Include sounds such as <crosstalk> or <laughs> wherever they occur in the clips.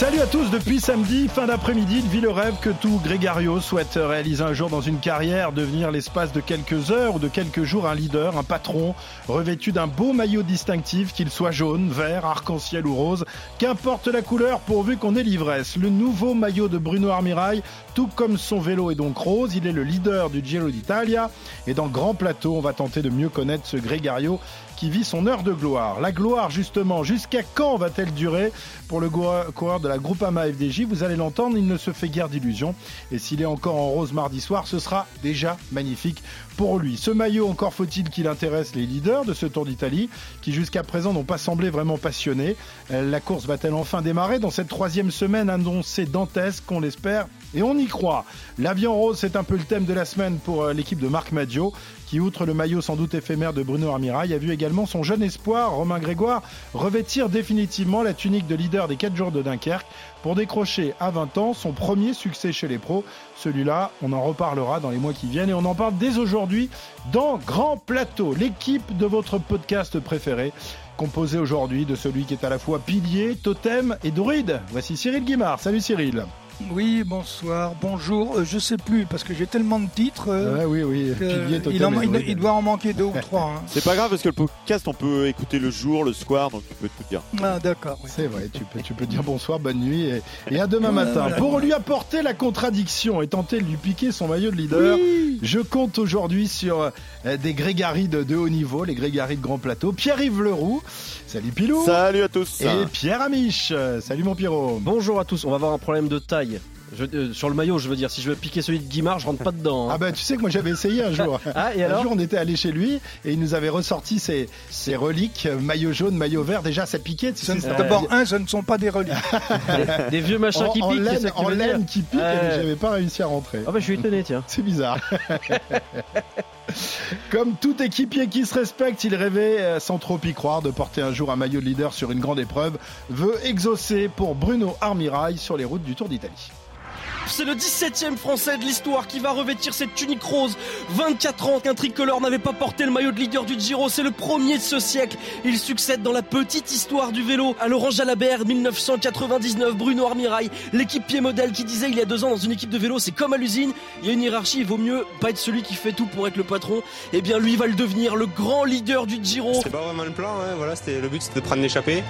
Salut à tous depuis samedi, fin d'après-midi, vit le rêve que tout Grégario souhaite réaliser un jour dans une carrière, devenir l'espace de quelques heures ou de quelques jours un leader, un patron, revêtu d'un beau maillot distinctif, qu'il soit jaune, vert, arc-en-ciel ou rose, qu'importe la couleur pourvu qu'on ait l'ivresse. Le nouveau maillot de Bruno Armirail, tout comme son vélo est donc rose, il est le leader du Giro d'Italia et dans Grand Plateau, on va tenter de mieux connaître ce Grégario qui vit son heure de gloire. La gloire, justement, jusqu'à quand va-t-elle durer? Pour le coureur de la Groupama FDJ Vous allez l'entendre, il ne se fait guère d'illusions. Et s'il est encore en rose mardi soir, ce sera déjà magnifique pour lui. Ce maillot, encore faut-il qu'il intéresse les leaders de ce Tour d'Italie, qui jusqu'à présent n'ont pas semblé vraiment passionnés. Euh, la course va-t-elle enfin démarrer dans cette troisième semaine annoncée dantesque, qu'on l'espère et on y croit. L'avion rose, c'est un peu le thème de la semaine pour euh, l'équipe de Marc Madio, qui, outre le maillot sans doute éphémère de Bruno Armirail, a vu également son jeune espoir, Romain Grégoire, revêtir définitivement la tunique de leader des 4 jours de Dunkerque pour décrocher à 20 ans son premier succès chez les pros. Celui-là, on en reparlera dans les mois qui viennent et on en parle dès aujourd'hui dans Grand Plateau, l'équipe de votre podcast préféré composé aujourd'hui de celui qui est à la fois pilier, totem et druide. Voici Cyril Guimard. Salut Cyril. Oui, bonsoir, bonjour. Euh, je sais plus parce que j'ai tellement de titres. Euh, oui, oui. il, doit en manquer deux ou <laughs> trois. Hein. C'est pas grave parce que le podcast, on peut écouter le jour, le soir, donc tu peux tout dire. Ah, d'accord. C'est vrai, tu peux, tu peux dire bonsoir, bonne nuit et, à demain matin. Pour lui apporter la contradiction et tenter de lui piquer son maillot de leader, je compte aujourd'hui sur euh, des grégaries de, de, haut niveau, les grégaries de grand plateau. Pierre-Yves Leroux. Salut Pilou. Salut à tous. Et Pierre Amiche. Salut mon Pierrot. Bonjour à tous. On va avoir un problème de taille. Euh, sur le maillot, je veux dire, si je veux piquer celui de Guimard, je rentre pas dedans. Hein. Ah ben tu sais que moi j'avais essayé un jour. <laughs> ah, et alors un jour on était allé chez lui et il nous avait ressorti ses, ses reliques, maillot jaune, maillot vert. Déjà ça piquait. Tu D'abord un, ce ne sont pas des reliques. <laughs> des, vieux machins qui piquent. En laine, qui piquent, et j'avais pas réussi à rentrer. Ah ben je suis étonné tiens. <laughs> C'est bizarre. Comme tout équipier qui se respecte, il rêvait, euh, sans trop y croire, de porter un jour un maillot de leader sur une grande épreuve, veut exaucer pour Bruno Armirail sur les routes du Tour d'Italie. C'est le 17ème français de l'histoire qui va revêtir cette tunique rose. 24 ans qu'un tricolore n'avait pas porté le maillot de leader du Giro. C'est le premier de ce siècle. Il succède dans la petite histoire du vélo à Laurent Jalabert, 1999. Bruno Armirail, l'équipier modèle qui disait il y a deux ans dans une équipe de vélo, c'est comme à l'usine. Il y a une hiérarchie, il vaut mieux pas être celui qui fait tout pour être le patron. Eh bien, lui va le devenir, le grand leader du Giro. C'était pas vraiment le plan, hein. voilà, le but, c'était de prendre l'échappée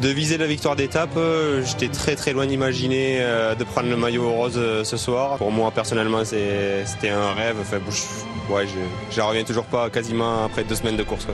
de viser la victoire d'étape. Euh, j'étais très très loin d'imaginer euh, de prendre le maillot rose euh, ce soir. Pour moi personnellement c'était un rêve. Enfin, ouais, je, reviens toujours pas quasiment après deux semaines de course.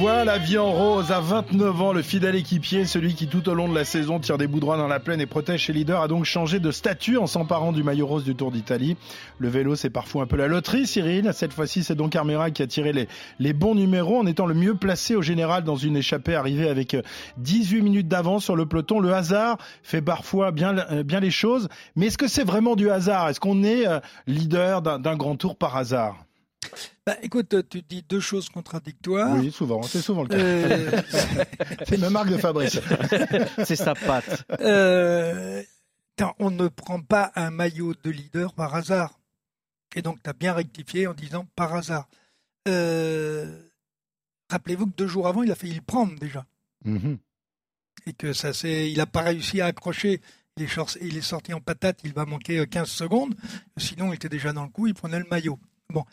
Voit la vie en rose à 29 ans. Le fidèle équipier, celui qui tout au long de la saison tire des bouts droits dans la plaine et protège ses leaders, a donc changé de statut en s'emparant du maillot rose du Tour d'Italie. Le vélo, c'est parfois un peu la loterie, Cyril. Cette fois-ci, c'est donc Armera qui a tiré les, bons numéros en étant le mieux placé au général dans une échappée arrivée avec 18 minutes d'avance sur le peloton. Le hasard fait parfois bien, euh, bien les choses. Mais est-ce que c'est vraiment du hasard? Est-ce qu'on est euh, leader d'un grand tour par hasard? Bah, écoute, tu dis deux choses contradictoires. Oui, souvent, c'est souvent le cas. Euh, <laughs> c'est une marque de Fabrice. <laughs> c'est sa patte. Euh, on ne prend pas un maillot de leader par hasard. Et donc, tu as bien rectifié en disant par hasard. Euh, rappelez-vous que deux jours avant, il a failli le prendre déjà. Mm-hmm. Et que ça c'est, il n'a pas réussi à accrocher. Il est, il est sorti en patate, il va manquer 15 secondes. Sinon, il était déjà dans le coup, il prenait le maillot. Bon,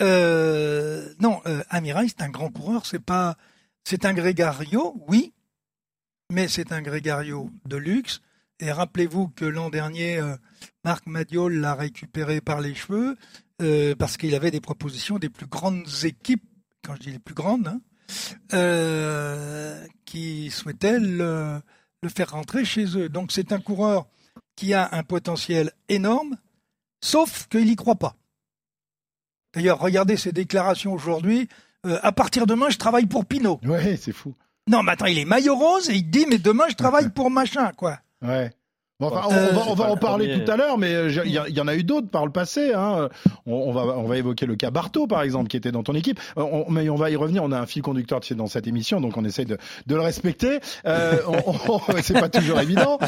euh, non, euh, Amiral, c'est un grand coureur. C'est pas, c'est un grégario, oui, mais c'est un grégario de luxe. Et rappelez-vous que l'an dernier, euh, Marc Madiol l'a récupéré par les cheveux euh, parce qu'il avait des propositions des plus grandes équipes, quand je dis les plus grandes, hein, qui souhaitaient le faire rentrer chez eux. Donc c'est un coureur qui a un potentiel énorme, sauf qu'il n'y croit pas. D'ailleurs, regardez ses déclarations aujourd'hui. Euh, à partir de demain, je travaille pour Pinot. Ouais, c'est fou. Non, mais attends, il est maillot rose et il dit, mais demain, je travaille <laughs> pour machin, quoi. Ouais. Bon, enfin, on, Euh, on va, on va en le parler premier. tout à l'heure, mais euh, il y, en a eu d'autres par le passé. Hein. On, on va, on va évoquer le cas Bartho, par exemple, qui était dans ton équipe. Euh, on- mais on va y revenir. On a un fil conducteur dans cette émission, donc on essaye de, de le respecter. Euh, on- on- <laughs> c'est pas toujours évident.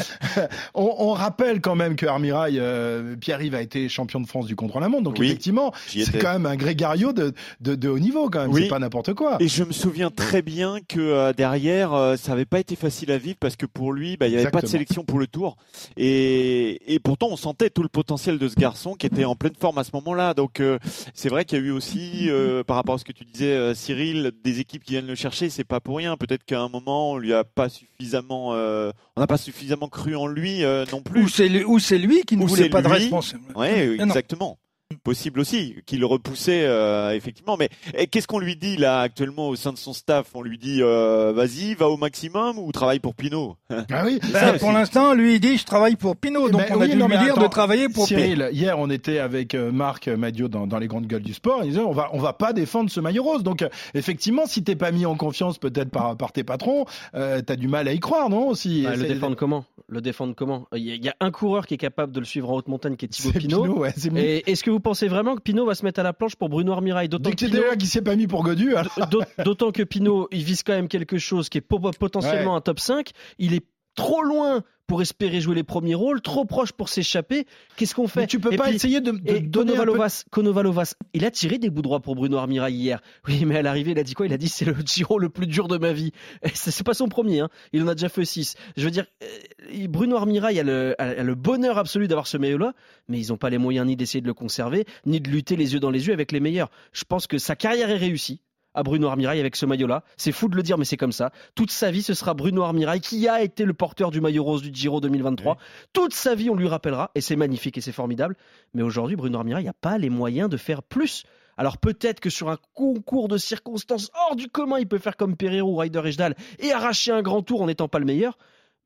on, on rappelle quand même que Armirail, euh, Pierre-Yves a été champion de France du contre-la-montre, donc Oui, effectivement, c'est quand même un grégario de, de, de haut niveau, quand même. Oui. C'est pas n'importe quoi. Et je me souviens très bien que euh, derrière, euh, ça n'avait pas été facile à vivre parce que pour lui, bah, il n'y avait pas de sélection pour le tour. Et, et pourtant, on sentait tout le potentiel de ce garçon qui était en pleine forme à ce moment-là. Donc, euh, c'est vrai qu'il y a eu aussi, euh, par rapport à ce que tu disais, euh, Cyril, des équipes qui viennent le chercher. C'est pas pour rien. Peut-être qu'à un moment, on lui a pas suffisamment, euh, on n'a pas suffisamment cru en lui euh, non plus. Ou c'est lui, ou c'est lui qui ne Ou voulait pas de responsable. Ouais, exactement. Possible aussi qu'il repoussait euh, effectivement. Mais eh, qu'est-ce qu'on lui dit là actuellement au sein de son staff? On lui dit euh, vas-y, va au maximum ou travaille pour Pinot. <laughs> Ah oui, ça, pour l'instant, lui, il dit je travaille pour Pinot, Eh donc ben on a oui, dû non, lui dire de travailler pour Pinot. Cyril, hier on était avec euh, Marc Madio dans, dans les grandes gueules du sport. Il disait on va on va pas défendre ce maillot rose. Donc euh, effectivement, si t'es pas mis en confiance peut-être par par tes patrons, euh, t'as du mal à y croire, non Aussi? Bah, le défendre comment? Le défendre comment? Il y, a- il y a un coureur qui est capable de le suivre en haute montagne, qui est Thibaut c'est Pinot. Pinot, ouais, c'est mieux. Et est-ce que vous pensez vraiment que Pinot va se mettre à la planche pour Bruno Armirail D'autant que Pinot- qui s'est pas mis pour Godu, D'autant que Pinot, il vise quand même quelque chose qui est po- potentiellement Ouais. un top 5. Il est trop loin pour espérer jouer les premiers rôles, trop proche pour s'échapper. Qu'est-ce qu'on fait mais tu peux Et pas puis- essayer de, de donner un peu... Konovalovas, Konovalovas, il a tiré des bouts droits pour Bruno Armirail hier. <laughs> Oui, mais à l'arrivée, il a dit quoi? Il a dit c'est le Giro le plus dur de ma vie. <laughs> C'est pas son premier, hein. il en a déjà fait 6. Je veux dire, euh, Bruno Armirail a le, a le bonheur absolu d'avoir ce maillot-là, mais ils n'ont pas les moyens ni d'essayer de le conserver, ni de lutter les yeux dans les yeux avec les meilleurs. Je pense que sa carrière est réussie à Bruno Armirail avec ce maillot-là. C'est fou de le dire, mais c'est comme ça. Toute sa vie, ce sera Bruno Armirail qui a été le porteur du maillot rose du Giro 2023. Toute sa vie, on lui rappellera, et c'est magnifique et c'est formidable. Mais aujourd'hui, Bruno Armirail n'a pas les moyens de faire plus. Alors peut-être que sur un concours de circonstances hors du commun, il peut faire comme Pereiro ou Ryder Ejdal et arracher un grand tour en n'étant pas le meilleur.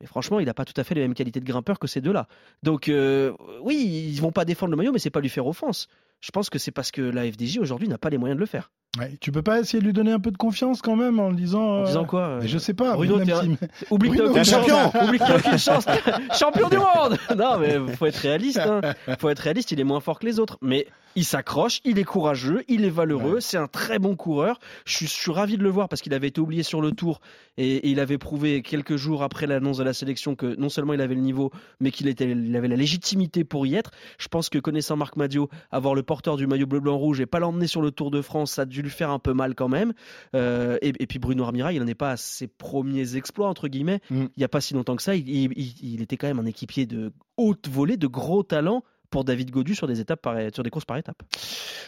Mais franchement, il n'a pas tout à fait les mêmes qualités de grimpeur que ces deux-là. Donc euh, oui, ils vont pas défendre le maillot, mais c'est pas lui faire offense. Je pense que c'est parce que la FDJ aujourd'hui n'a pas les moyens de le faire. Ouais, tu peux pas essayer de lui donner un peu de confiance quand même en le disant. En euh, disant quoi euh, Je sais pas. Bruno, un- si- Oublie que Bruno, aucune t'es champion. Oublie que aucune chance. <laughs> champion du monde. <laughs> Non, mais faut être réaliste. Hein. Faut être réaliste. Il est moins fort que les autres, mais il s'accroche. Il est courageux. Il est valeureux. C'est un très bon coureur. Je suis, je suis ravi de le voir parce qu'il avait été oublié sur le Tour et, et il avait prouvé quelques jours après l'annonce de la sélection que non seulement il avait le niveau, mais qu'il était, il avait la légitimité pour y être. Je pense que connaissant Marc Madio, avoir le porteur du maillot bleu blanc rouge et pas l'emmener sur le Tour de France, ça a dû lui faire un peu mal quand même. Euh, et, et puis Bruno Armirail, il n'en est pas à ses premiers exploits entre guillemets. Mm. Il n'y a pas si longtemps que ça, il, il- il était quand même un équipier de haute volée, de gros talent pour David Godu sur des étapes par, sur des courses par étapes.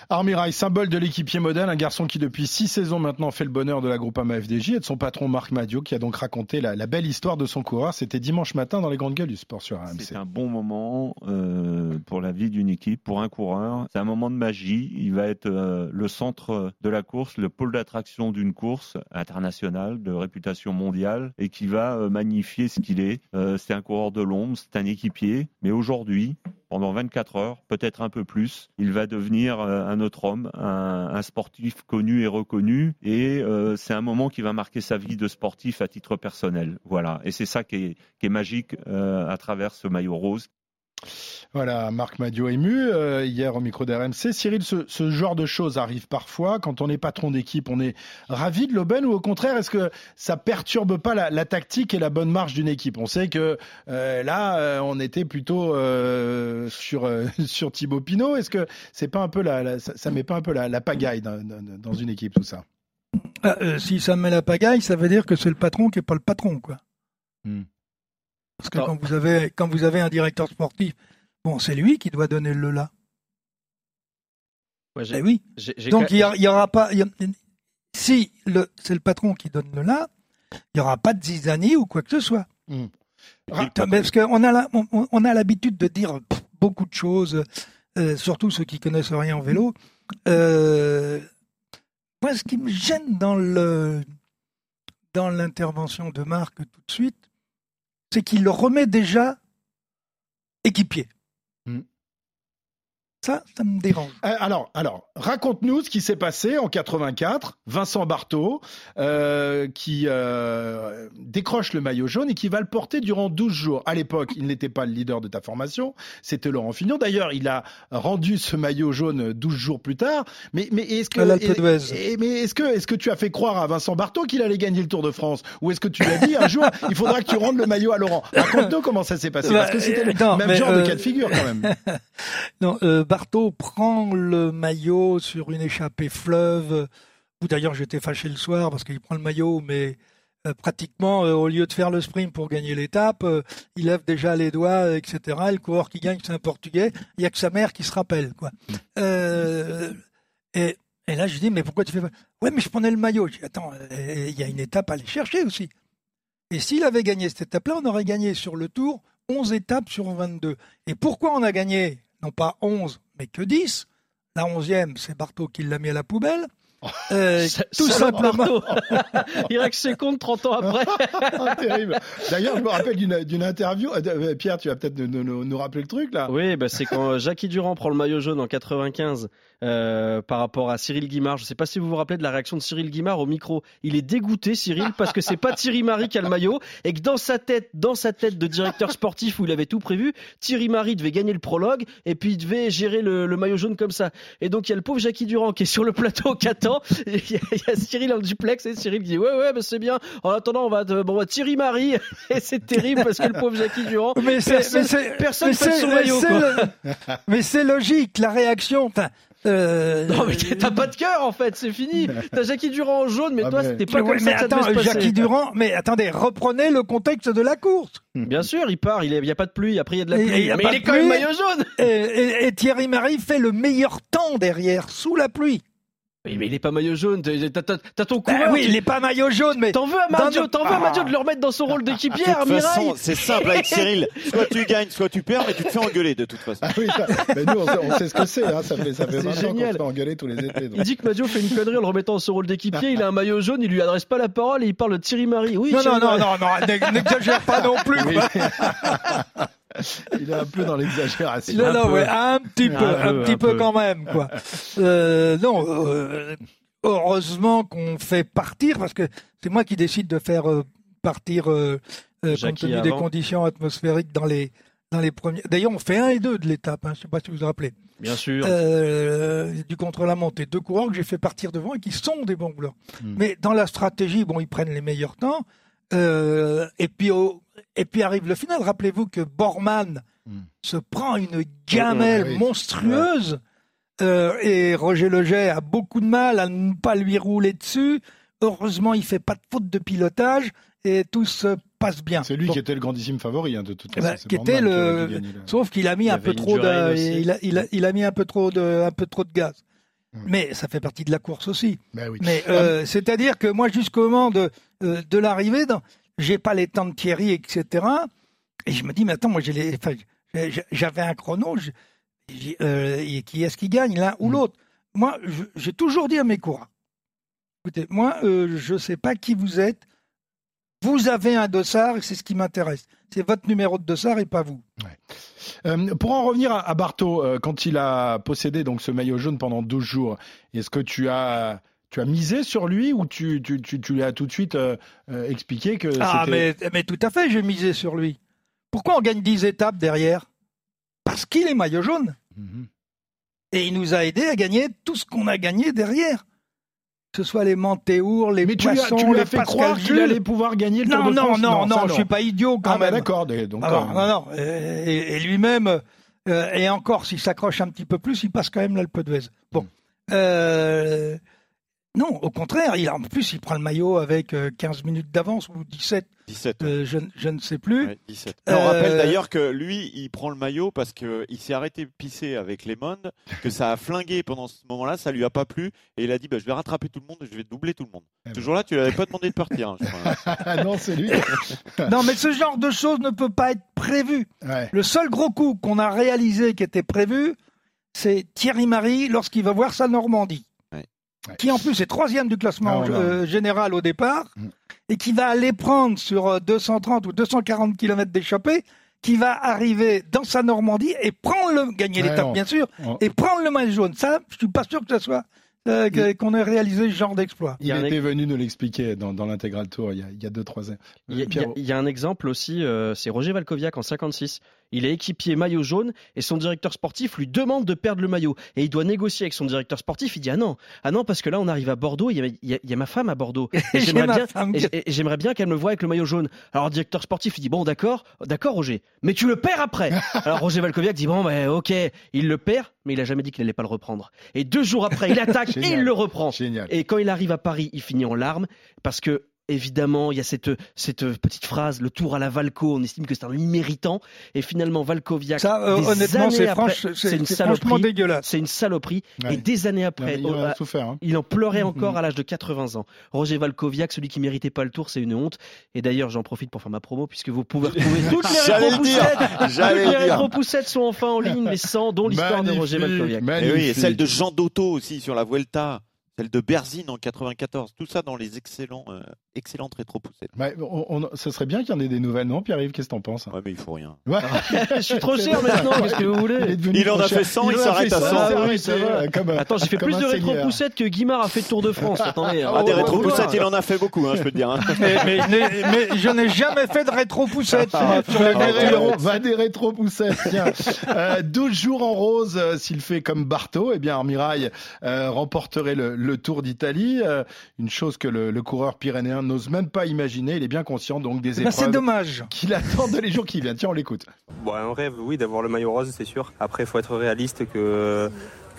Armirail, symbole de l'équipier modèle, un garçon qui depuis six saisons maintenant fait le bonheur de la Groupama FDJ et de son patron Marc Madio qui a donc raconté la, la belle histoire de son coureur. C'était dimanche matin dans les grandes gueules du sport sur RMC. C'est un bon moment euh, pour la vie d'une équipe, pour un coureur. C'est un moment de magie. Il va être euh, le centre de la course, le pôle d'attraction d'une course internationale de réputation mondiale et qui va euh, magnifier ce qu'il est. Euh, c'est un coureur de l'ombre, c'est un équipier. Mais aujourd'hui, pendant 24 heures, peut-être un peu plus, il va devenir euh, un autre homme, un, sportif connu et reconnu. Et euh, c'est un moment qui va marquer sa vie de sportif à titre personnel. Voilà. Et c'est ça qui est, qui est magique euh, à travers ce maillot rose. Voilà, Marc Madio ému euh, hier au micro d'RMC. Cyril, ce, ce genre de choses arrive parfois. Quand on est patron d'équipe, on est ravi de l'aubaine ou au contraire, est-ce que ça perturbe pas la, la tactique et la bonne marche d'une équipe? On sait que euh, là, euh, on était plutôt sur <laughs> sur Thibaut Pinot. Est-ce que c'est pas un peu la, la- ça, ça met pas un peu la, la pagaille dans, une équipe tout ça? Ah, si ça met la pagaille, ça veut dire que c'est le patron qui est pas le patron, quoi. Hmm. Parce que Non. quand vous avez quand vous avez un directeur sportif, bon, c'est lui qui doit donner le là. Ouais, Eh oui. Donc il y, a- il y aura pas. il y a- si le c'est le patron qui donne le là, il y aura pas de zizanie ou quoi que ce soit. Hmm. Ah, Parce qu'on a on, on a l'habitude de dire pff, beaucoup de choses, euh, surtout ceux qui connaissent rien en vélo. Euh, moi, ce qui me gêne dans le dans l'intervention de Marc tout de suite, c'est qu'il le remet déjà équipier. Ça, ça me dérange. Euh, Alors, alors, raconte-nous ce qui s'est passé en 84. Vincent Barthaud, euh, qui euh, décroche le maillot jaune et qui va le porter durant 12 jours. À l'époque, il n'était pas le leader de ta formation, c'était Laurent Fignon. D'ailleurs, il a rendu ce maillot jaune 12 jours plus tard. Mais, mais est-ce que, et- et- mais est-ce que, est-ce que tu as fait croire à Vincent Barthaud qu'il allait gagner le Tour de France, ou est-ce que tu lui as dit un jour, il faudra que tu rendes le maillot à Laurent? Raconte-nous comment ça s'est passé, parce que c'était le Non, même genre de cas de figure quand même. <laughs> Non, euh, Barthaud prend le maillot sur une échappée fleuve, où d'ailleurs j'étais fâché le soir parce qu'il prend le maillot, mais euh, pratiquement, euh, au lieu de faire le sprint pour gagner l'étape, euh, il lève déjà les doigts, etc. Et le coureur qui gagne, c'est un Portugais. Il n'y a que sa mère qui se rappelle. quoi. Et, là, je dis, mais pourquoi tu fais pas? Ouais, mais je prenais le maillot. Je dis, attends, il y a une étape à aller chercher aussi. Et s'il avait gagné cette étape-là, on aurait gagné sur le tour 11 étapes sur 22. Et pourquoi on a gagné, non pas 11, mais que 10 La 11e, c'est Barthaud qui l'a mis à la poubelle. Euh, <laughs> tout simplement. <laughs> Il règle ses comptes 30 ans après. <laughs> Oh, D'ailleurs, je me rappelle d'une interview. Euh, euh, Pierre, tu vas peut-être nous, nous, rappeler le truc là. Oui, bah, c'est quand euh, Jackie Durand prend le maillot jaune en 95 par rapport à Cyril Guimard. Je ne sais pas si vous vous rappelez de la réaction de Cyril Guimard au micro. Il est dégoûté, Cyril, parce que c'est pas Thierry Marie qui a le maillot et que dans sa tête, dans sa tête de directeur sportif où il avait tout prévu, Thierry Marie devait gagner le prologue et puis il devait gérer le, le maillot jaune comme ça. Et donc il y a le pauvre Jackie Durand qui est sur le plateau 14 <laughs> il y, a Cyril en duplex et Cyril qui dit ouais ouais bah, c'est bien. En attendant on va te... bon bah, Thierry Marie <laughs> et c'est terrible parce que le pauvre Jackie Durand. <laughs> Mais personne, personne mais fait son maillot. Mais c'est logique la réaction. Euh, non mais t'as pas de cœur en fait, c'est fini. T'as Jackie Durand en jaune, mais ah, toi mais... c'était pas mais comme mais ça. Jackie Durand, mais attendez, reprenez le contexte de la course. Bien sûr, il part, il n'y a pas de pluie, après il y a de la pluie. Mais il est quand même maillot jaune. Et, Thierry Marie fait le meilleur temps derrière, sous la pluie. Oui, mais il est pas maillot jaune. T'as ton Bah coureur. oui, tu- il n'est pas maillot jaune, mais T'en veux à notre- t'en veux à Ah. de le remettre dans son rôle d'équipier, De toute Mirail. façon, c'est simple avec Cyril. Soit tu gagnes, soit tu perds, mais tu te fais engueuler de toute façon. Ah oui, ça- mais nous, on sait, on sait ce que c'est. Hein. Ça fait, ça fait C'est 20 ans qu'on génial. se fait engueuler tous les étés. donc. Il dit que Madio fait une connerie en le remettant dans son rôle d'équipier. Il a un maillot jaune, il lui adresse pas la parole et il parle de Thierry Marie. Oui, non, non, non, non, non, n'ex- n'exagère pas non plus. Oui. <laughs> <laughs> Il est un peu dans l'exagération. Non, Un non, peu. ouais, un petit peu, Un un, peu, petit un peu, peu. quand même, quoi. <laughs> Euh, non, euh, heureusement qu'on fait partir, parce que c'est moi qui décide de faire euh, partir, compte tenu des conditions atmosphériques dans les dans les premiers. D'ailleurs, on fait un et deux de l'étape. Hein, je sais pas si vous vous rappelez. Bien sûr. Euh, du contre-la-montre, et deux coureurs que j'ai fait partir devant et qui sont des bons coureurs. Hmm. Mais dans la stratégie, bon, ils prennent les meilleurs temps. Euh, et puis au- et puis arrive le final. Rappelez-vous que Bormann Hmm. se prend une gamelle Ah oui. monstrueuse euh, et Roger Leget a beaucoup de mal à ne pas lui rouler dessus. Heureusement, il fait pas de faute de pilotage et tout se passe bien. C'est lui Donc, qui était le grandissime favori, hein, de toute façon. qui était le-. Sauf qu'il a mis Il un peu trop de, il a, il a- il a mis un peu trop de, un peu trop de gaz. Mais ça fait partie de la course aussi. Ben oui. Mais euh, c'est-à-dire que moi, jusqu'au moment de, euh, de l'arrivée, dans- j'ai pas les temps de Thierry, etc. Et je me dis, mais attends, moi, enfin, j'avais un chrono. je- euh, qui est-ce qui gagne, l'un ou Mm. l'autre? Moi, j'ai toujours dit à mes coureurs, écoutez, moi, euh, je sais pas qui vous êtes. Vous avez un dossard c'est ce qui m'intéresse. C'est votre numéro de dossard et pas vous. Euh, pour en revenir à, à Barthaud, quand il a possédé donc ce maillot jaune pendant 12 jours, est-ce que tu as tu as misé sur lui ou tu, tu, tu, tu lui as tout de suite euh, euh, expliqué que Ah, mais, mais tout à fait, j'ai misé sur lui. Pourquoi on gagne 10 étapes derrière? Parce qu'il est maillot jaune. Mhm. Et il nous a aidé à gagner tout ce qu'on a gagné derrière. Que ce soit les Montéours, les Mais tu lui as, tu lui as fait Pascal croire qu'il allait pouvoir gagner le Tour Non, de non, France? non, non, ça, je suis pas idiot quand Ah, bah même. d'accord. des- Donc, Ah, euh, non, non, non. Et, et lui-même, euh, et encore, s'il s'accroche un petit peu plus, il passe quand même l'Alpe d'Huez. Bon. Mm. Euh, non, au contraire, il, en plus, il prend le maillot avec euh, 15 minutes d'avance ou 17, 17. euh, je, je ne sais plus. Ouais, 17. Euh, On rappelle d'ailleurs que lui, il prend le maillot parce qu'il s'est arrêté de pisser avec Lemon, que ça a flingué pendant ce moment-là, ça lui a pas plu, et il a dit bah, je vais rattraper tout le monde, je vais doubler tout le monde. Eh ben. Ce jour-là, tu l'avais pas demandé de partir. hein, je crois. Ah <laughs> non, c'est lui. <laughs> Non, mais ce genre de choses ne peut pas être prévu. Ouais. Le seul gros coup qu'on a réalisé qui était prévu, c'est Thierry Marie lorsqu'il va voir sa Normandie. Qui en plus est troisième du classement Ah, euh, général au départ, Mm. et qui va aller prendre sur euh, 230 ou 240 km d'échappée qui va arriver dans sa Normandie et prendre le, gagner l'étape bien sûr, on- et prendre le maillot jaune. Ça, je suis pas sûr que ça soit euh, qu'on ait réalisé ce genre d'exploit. Il était venu nous l'expliquer dans, dans l'intégral tour il y a, il y a deux, trois ans. Il y, a- il y un exemple aussi, euh, c'est Roger Valkoviak en 56. Il est équipier maillot jaune et son directeur sportif lui demande de perdre le maillot. Et il doit négocier avec son directeur sportif. Il dit Ah non, ah non parce que là on arrive à Bordeaux, il y a, il y a- il y a ma femme à Bordeaux. <laughs> Et J'ai j'aimerais bien, j'aimerais qu'elle me voie avec le maillot jaune. Alors le directeur sportif il dit Bon d'accord, d'accord Roger, mais tu le perds après. <laughs> Alors Roger Valkoviak dit Bon ben ok, il le perd, mais il a jamais dit qu'il allait pas le reprendre. Et deux jours après il attaque et il le reprend. Génial. Et quand il arrive à Paris, il finit en larmes parce que évidemment, il y a cette, cette petite phrase, le tour à la Valco, on estime que c'est un imméritant. Et finalement, Valkoviak, Ça, euh, des honnêtement, années c'est après, franche- c'est c'est- une saloperie. dégueulasse. C'est une saloperie. Ouais. Et des années après, mais il en a souffert. hein. il en pleurait Mhm. encore à l'âge de 80 ans. Roger Valkoviak, celui qui méritait pas le tour, c'est une honte. Et d'ailleurs, j'en profite pour faire ma promo, puisque vous pouvez retrouver <laughs> toutes les rétro-poussettes. <laughs> Rétro-poussettes sont enfin en ligne, les 100, dont l'histoire de Roger Valkoviak. Et oui, et celle de Jean Dotto aussi sur la Vuelta, celle de Berzine en 94, tout ça dans les excellents, euh, excellentes rétropoussettes. Ouais, on, on- ce serait bien qu'il y en ait des nouvelles, non, Pierre-Yves? Qu'est-ce que t'en penses? Ouais, mais il faut rien. <laughs> Ouais. Je suis trop cher <laughs> maintenant, qu'est-ce que vous Il, voulez Il en a cher. fait 100, il a s'arrête à 100, 100. c'est Ah oui, euh, comme, Attends, j'ai fait plus de rétro-poussettes que Guimard a fait le Tour de France. Attendez, Ah, des on va rétropoussettes, il en a fait beaucoup, hein, je peux te dire. hein. mais, mais- mais- mais je n'ai jamais fait de rétro-poussette Ah, va des des rétro-poussettes, tiens. Euh, 12 jours en rose, euh, s'il fait comme Barto, eh bien Armirail euh, remporterait le, le Tour d'Italie. Euh, une chose que le, le coureur pyrénéen n'ose même pas imaginer. Il est bien conscient donc des Ben, c'est épreuves dommage. qu'il attend de les jours qui viennent. Tiens, on l'écoute. Bon, un rêve, oui, d'avoir le maillot rose, c'est sûr. Après, il faut être réaliste que,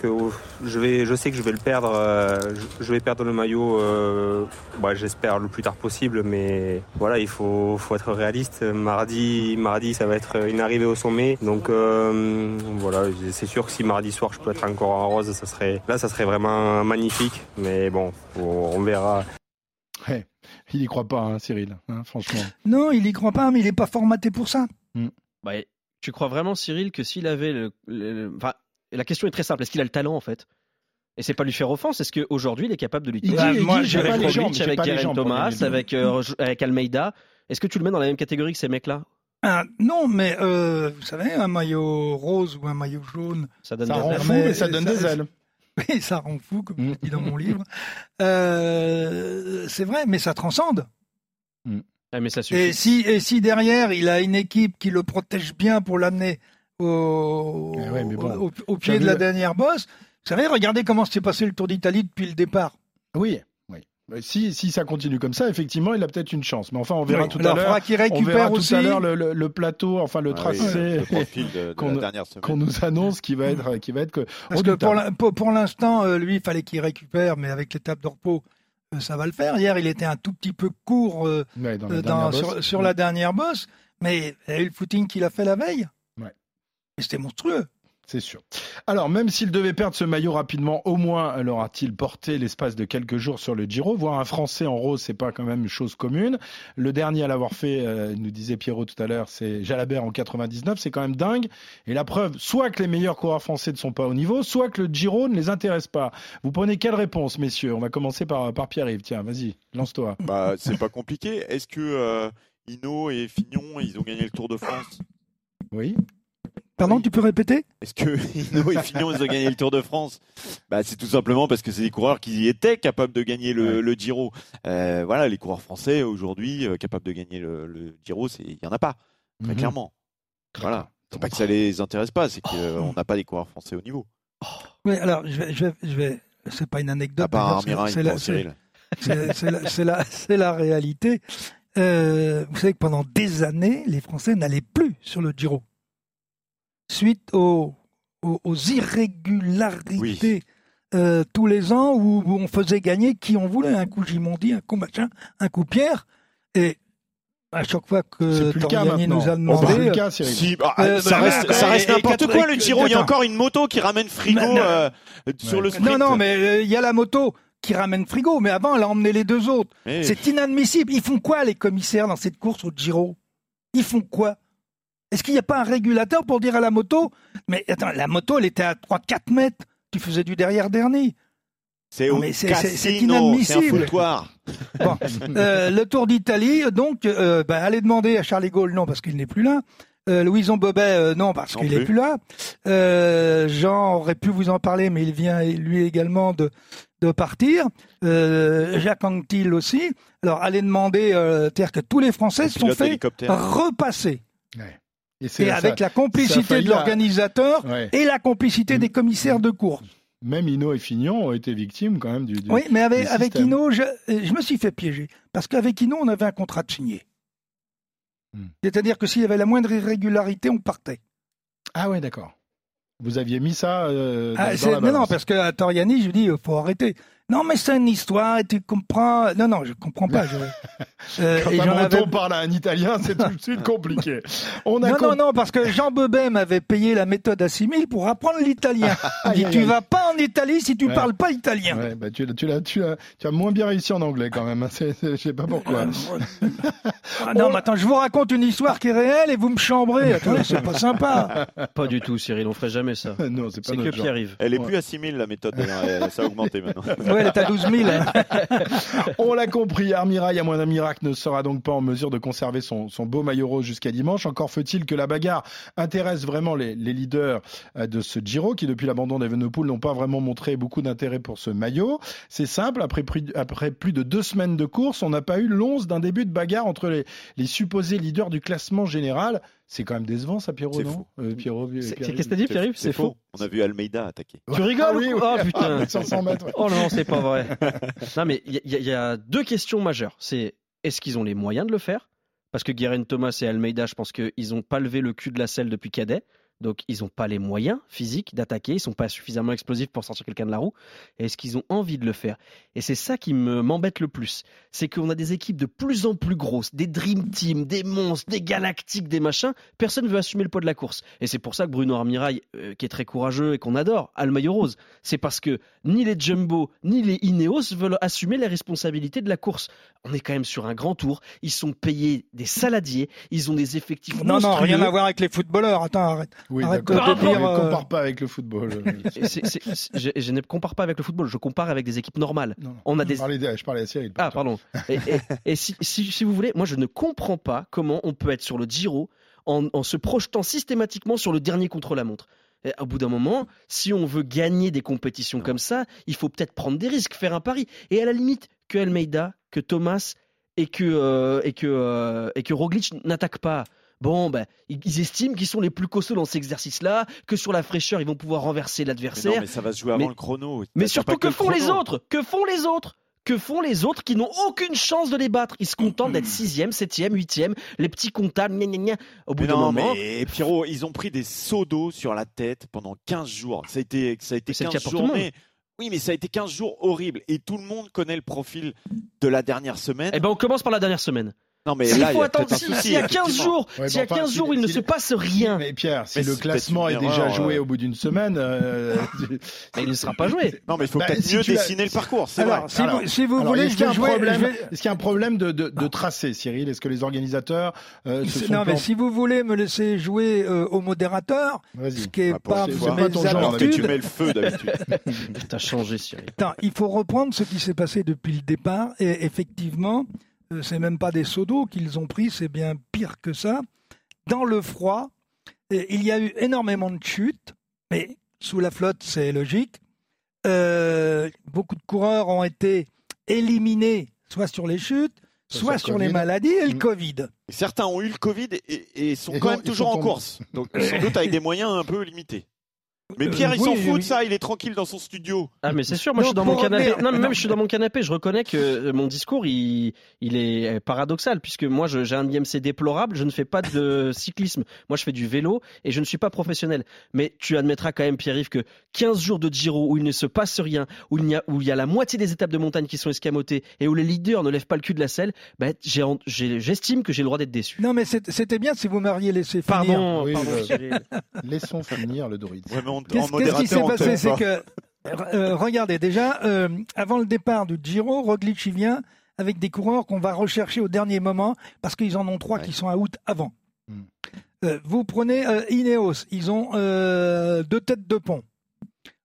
que je, vais, je sais que je vais le perdre. euh, je- Je vais perdre le maillot, euh, bah, j'espère le plus tard possible, mais voilà, il faut, faut être réaliste. Mardi, mardi, ça va être une arrivée au sommet. Donc euh, voilà, c'est sûr que si mardi soir je peux être encore en rose, ça serait, là, ça serait vraiment magnifique. Mais bon, on verra. Ouais. Il y croit pas, hein, Cyril, hein, franchement. Non, il y croit pas, mais il est pas formaté pour ça. Bah, tu crois vraiment, Cyril, que s'il avait le, le- enfin, la question est très simple. Est-ce qu'il a le talent en fait? Et c'est pas lui faire offense. Est-ce qu'aujourd'hui il est capable de l'utiliser dit, il moi, j'ai avec pas les jambes, avec pour Thomas, avec, euh, avec Almeida Est-ce que tu le mets dans la même catégorie que ces mecs-là? Ah, non, mais euh, vous savez, un maillot rose ou un maillot jaune, Ça donne Ça des rend ailes. fou, mais ça donne ça- des ailes. <laughs> oui, ça rend fou, comme Mm. je dis dans mon livre. Euh, c'est vrai, mais ça transcende. Ah, mais ça suffit. Et si, et si derrière, il a une équipe qui le protège bien pour l'amener au, Eh ouais, mais bon. au, au T'as pied de vu la dernière bosse, vous savez, regardez comment s'est passé le Tour d'Italie depuis le départ. Oui, Si, si ça continue comme ça, effectivement, il a peut-être une chance. Mais enfin, on verra Oui, tout à l'heure. faudra qu'il On verra récupère tout aussi. à l'heure le, le- le plateau, enfin le Ah oui, tracé le profil de, de <laughs> qu'on- la dernière semaine. qu'on nous annonce qui va être, qui va être que. Parce que pour l'instant, euh, lui, il fallait qu'il récupère, mais avec l'étape de repos, euh, ça va le faire. Hier, il était un tout petit peu court euh, Ouais, dans dans- sur, sur la dernière bosse, mais il a eu le footing qu'il a fait la veille? C'était monstrueux. C'est sûr. Alors, même s'il devait perdre ce maillot rapidement, au moins l'aura-t-il porté l'espace de quelques jours sur le Giro? Voir un Français en rose, c'est pas quand même une chose commune. Le dernier à l'avoir fait, euh, nous disait Pierrot tout à l'heure, c'est Jalabert en 99. C'est quand même dingue. Et la preuve, soit que les meilleurs coureurs français ne sont pas au niveau, soit que le Giro ne les intéresse pas. Vous prenez quelle réponse, messieurs? On va commencer par, par Pierre-Yves. Tiens, vas-y, lance-toi. Bah, c'est pas compliqué. Est-ce que euh, Hino et Fignon, ils ont gagné le Tour de France? Oui. Pardon, tu peux répéter Est-ce que Hino et Fignon, ils ont gagné le Tour de France bah, C'est tout simplement parce que c'est des coureurs qui étaient capables de gagner le, Ouais. le Giro. Euh, voilà, les coureurs français aujourd'hui euh, capables de gagner le, le Giro, il y en a pas, très Mhm. clairement. Voilà. C'est pas que ça les intéresse pas, c'est qu'on n'a pas des coureurs français au niveau. Oui, alors, je vais, je vais, je vais- c'est pas une anecdote. C'est- la- c'est- la, la réalité. Euh, vous savez que pendant des années, les Français n'allaient plus sur le Giro. Suite aux, aux, aux irrégularités euh, tous les ans où, où on faisait gagner qui on voulait. Un coup Gimondi, un coup machin, un coup Pierre. Et à chaque fois que plus maintenant. nous a C'est demandé... plus le cas, Cyril. Si, bah, Euh, ça bah, reste, bah, ça reste n'importe quoi le Giro. Il y a encore une moto qui ramène Frigo non. euh, sur Ouais. le sprint. Non, non, mais euh, il y a la moto qui ramène Frigo, mais avant, elle a emmené les deux autres. Mais- C'est inadmissible. Ils font quoi, les commissaires, dans cette course au Giro? Ils font quoi? Est-ce qu'il n'y a pas un régulateur pour dire à la moto Mais attends, la moto, elle était à 3-4 mètres. Tu faisais du derrière-dernier. c'est c'est- c'est- c'est c'est inadmissible. <laughs> Bon, euh, le Tour d'Italie, donc, euh, bah, allez demander à Charles de Gaulle, non, parce qu'il n'est plus là. Euh, Louison Bobet, euh, non, parce qu'il plus. est plus là. Euh, Jean aurait pu vous en parler, mais il vient lui également de, de partir. Euh, Jacques Anquetil aussi. Alors, allez demander, euh, c'est-à-dire que tous les Français se sont fait repasser. c'est- Et avec la ça complicité de l'organisateur Ouais. et la complicité des commissaires de course. Même Hino et Fignon ont été victimes quand même du. du- Oui, mais avec, avec. Hino, je, je me suis fait piéger. Parce qu'avec Hino, on avait un contrat de signé. Hmm. C'est-à-dire que s'il y avait la moindre irrégularité, on partait. Ah ouais, d'accord. Vous aviez mis ça. euh, dans- Ah, dans c'est- la non, non, parce qu'à Toriani, je dis, il faut arrêter. Non, mais c'est une histoire, et tu comprends. Non, non, je comprends pas. Je... <laughs> Euh, Quand et un breton parle à un italien, c'est tout de suite <laughs> compliqué. On a Non, com- non, non, parce que Jean Bebet m'avait payé la méthode à 6000 pour apprendre l'italien. <laughs> Il dit, tu vas pas en Italie si tu Ouais. parles pas italien. Ouais, bah, tu, tu, l'as- tu, as, tu as moins bien réussi en anglais quand même. hein. Je sais pas pourquoi. Ah, non, mais attends, je vous raconte une histoire qui est réelle et vous me chambrez. Attendez, c'est pas sympa. Pas du tout, Cyril, on ferait jamais ça. non, c'est pas C'est que. Pierre-Yves. Elle est Ouais. plus à 6000 la méthode. Elle- ça a augmenté maintenant. Ouais, elle est à 12 000. <laughs> On l'a compris, Armirail, à moins d'un miracle, ne sera donc pas en mesure de conserver son, son beau maillot rose jusqu'à dimanche. Encore faut-il que la bagarre intéresse vraiment les, leaders euh, de ce Giro, qui depuis l'abandon d'Evenepoel n'ont pas vraiment montré beaucoup d'intérêt pour ce maillot. C'est simple, après, plus- de deux semaines de course, on n'a pas eu l'once d'un début de bagarre entre les supposés leaders du classement général. C'est quand même décevant ça, Pierrot, C'est non. Euh, Pierrot, C'est- Pierre-Yves Qu'est-ce que t'as dit, Pierre-Yves C'est faux. On a vu Almeida attaquer. Tu rigoles Ah oui, oui. Oh putain. <laughs> 500 mètres, ouais. Oh non, c'est pas vrai. <laughs> non, mais il y, y a deux questions majeures. C'est est-ce qu'ils ont les moyens de le faire? Parce que Guerin Thomas et Almeida, je pense qu'ils n'ont pas levé le cul de la selle depuis cadet. Donc, ils n'ont pas les moyens physiques d'attaquer. Ils sont pas suffisamment explosifs pour sortir quelqu'un de la roue. Et Est-ce qu'ils ont envie de le faire? Et c'est ça qui me m'embête le plus. C'est qu'on a des équipes de plus en plus grosses, des Dream Team, des monstres, des galactiques, des machins. Personne veut assumer le poids de la course. Et c'est pour ça que Bruno Armirail, euh, qui est très courageux et qu'on adore, a le maillot rose. C'est parce que ni les Jumbo ni les Ineos veulent assumer les responsabilités de la course. On est quand même sur un grand tour. Ils sont payés des saladiers. Ils ont des effectifs Non, non, rien à voir avec les footballeurs. Attends, arrête. Oui, Arrête d'accord. de euh, compare pas avec le football. <laughs> Je, je ne compare pas avec le football, je compare avec des équipes normales. Non, non. On a Je des, parlais, de- je parlais à Cyril. Ah, pardon. Et, et- et si, si- si vous voulez, moi, je ne comprends pas comment on peut être sur le Giro en, en se projetant systématiquement sur le dernier contre-la-montre. Et Au bout d'un moment, si on veut gagner des compétitions comme ça, il faut peut-être prendre des risques, faire un pari. Et à la limite, que Almeida, que Thomas et que, euh, et que, euh, et que Roglic n'attaquent pas. Bon, ben, ils estiment qu'ils sont les plus costauds dans cet exercice-là, que sur la fraîcheur, ils vont pouvoir renverser Mais non, l'adversaire. mais ça va se jouer avant Mais- le chrono. Mais surtout, que font les autres? Que font les autres? Que font les autres qui n'ont aucune chance de les battre? Ils se contentent d'être <clears throat> sixième, septième, huitième, les petits comptables, gna gna gna. Au bout Mais d'un moment, mais Pierrot, ils ont pris des seaux d'eau sur la tête pendant 15 jours. Ça a été, ça a été Mais c'est le 15 cas pour tout le monde. journées. Oui, mais ça a été 15 jours horribles. Et tout le monde connaît le profil de la dernière semaine. eh ben, on commence par la dernière semaine. Non, mais là, il y faut attendre, si- s'il y a 15 effectivement. jours, Ouais, s'il y a bon, enfin, 15 si- jours il ne si- se passe rien, Mais Pierre, si Mais le classement est déjà erreur, joué euh. au bout d'une semaine, euh, mais il ne sera pas joué. <laughs> Non, mais il faut Bah, peut-être si mieux dessiner le parcours. C'est Alors, vrai. si Alors, vous, si vous alors, voulez, est-ce qu'il y a vais un problème, y a un de, de, de tracé, Cyril? Est-ce que les organisateurs euh, se C'est- sont Non, mais si vous voulez me laisser jouer euh, au modérateur, ce qui est Ah, pour pas mes que tu habitudes, mets le feu d'habitude. <laughs> T'as changé, Cyril. Attends, il faut reprendre ce qui s'est passé depuis le départ. Et effectivement, euh, c'est même pas des seaux d'eau qu'ils ont pris, c'est bien pire que ça. Dans le froid, et il y a eu énormément de chutes, mais sous la flotte, c'est logique. Euh, beaucoup de coureurs ont été éliminés, soit sur les chutes, Soit soit sur sur le les maladies et le Mm. Covid. Certains ont eu le Covid et, et sont Et quand non, même toujours sont en tombés. course. Donc sans doute avec des moyens un peu limités. Mais Pierre, il Euh, s'en fout oui. de ça, il est tranquille dans son studio. Ah mais c'est sûr, moi je suis dans mon canapé. Non mais même je suis dans mon canapé, je reconnais que euh, mon discours il, il est euh, paradoxal puisque moi j'ai un IMC déplorable, je ne fais pas de <laughs> cyclisme. Moi je fais du vélo et je ne suis pas professionnel. Mais tu admettras quand même Pierre-Yves que 15 jours de Giro où il ne se passe rien, où il y a où il y a la moitié des étapes de montagne qui sont escamotées et où les leaders ne lèvent pas le cul de la selle, j'ai- j'estime que j'ai le droit d'être déçu. Non, mais c'était bien si vous m'auriez laissé finir. Pardon, Oui, pardon bah. <laughs> Laissons finir le Dorit. En Qu'est-ce qu'est-ce qui s'est passé C'est que, euh, regardez, déjà, euh, avant le départ du Giro, Roglic y vient avec des coureurs qu'on va rechercher au dernier moment parce qu'ils en ont trois Ouais. qui sont à out avant. Hmm. Euh, vous prenez euh, Ineos, ils ont euh, deux têtes de pont.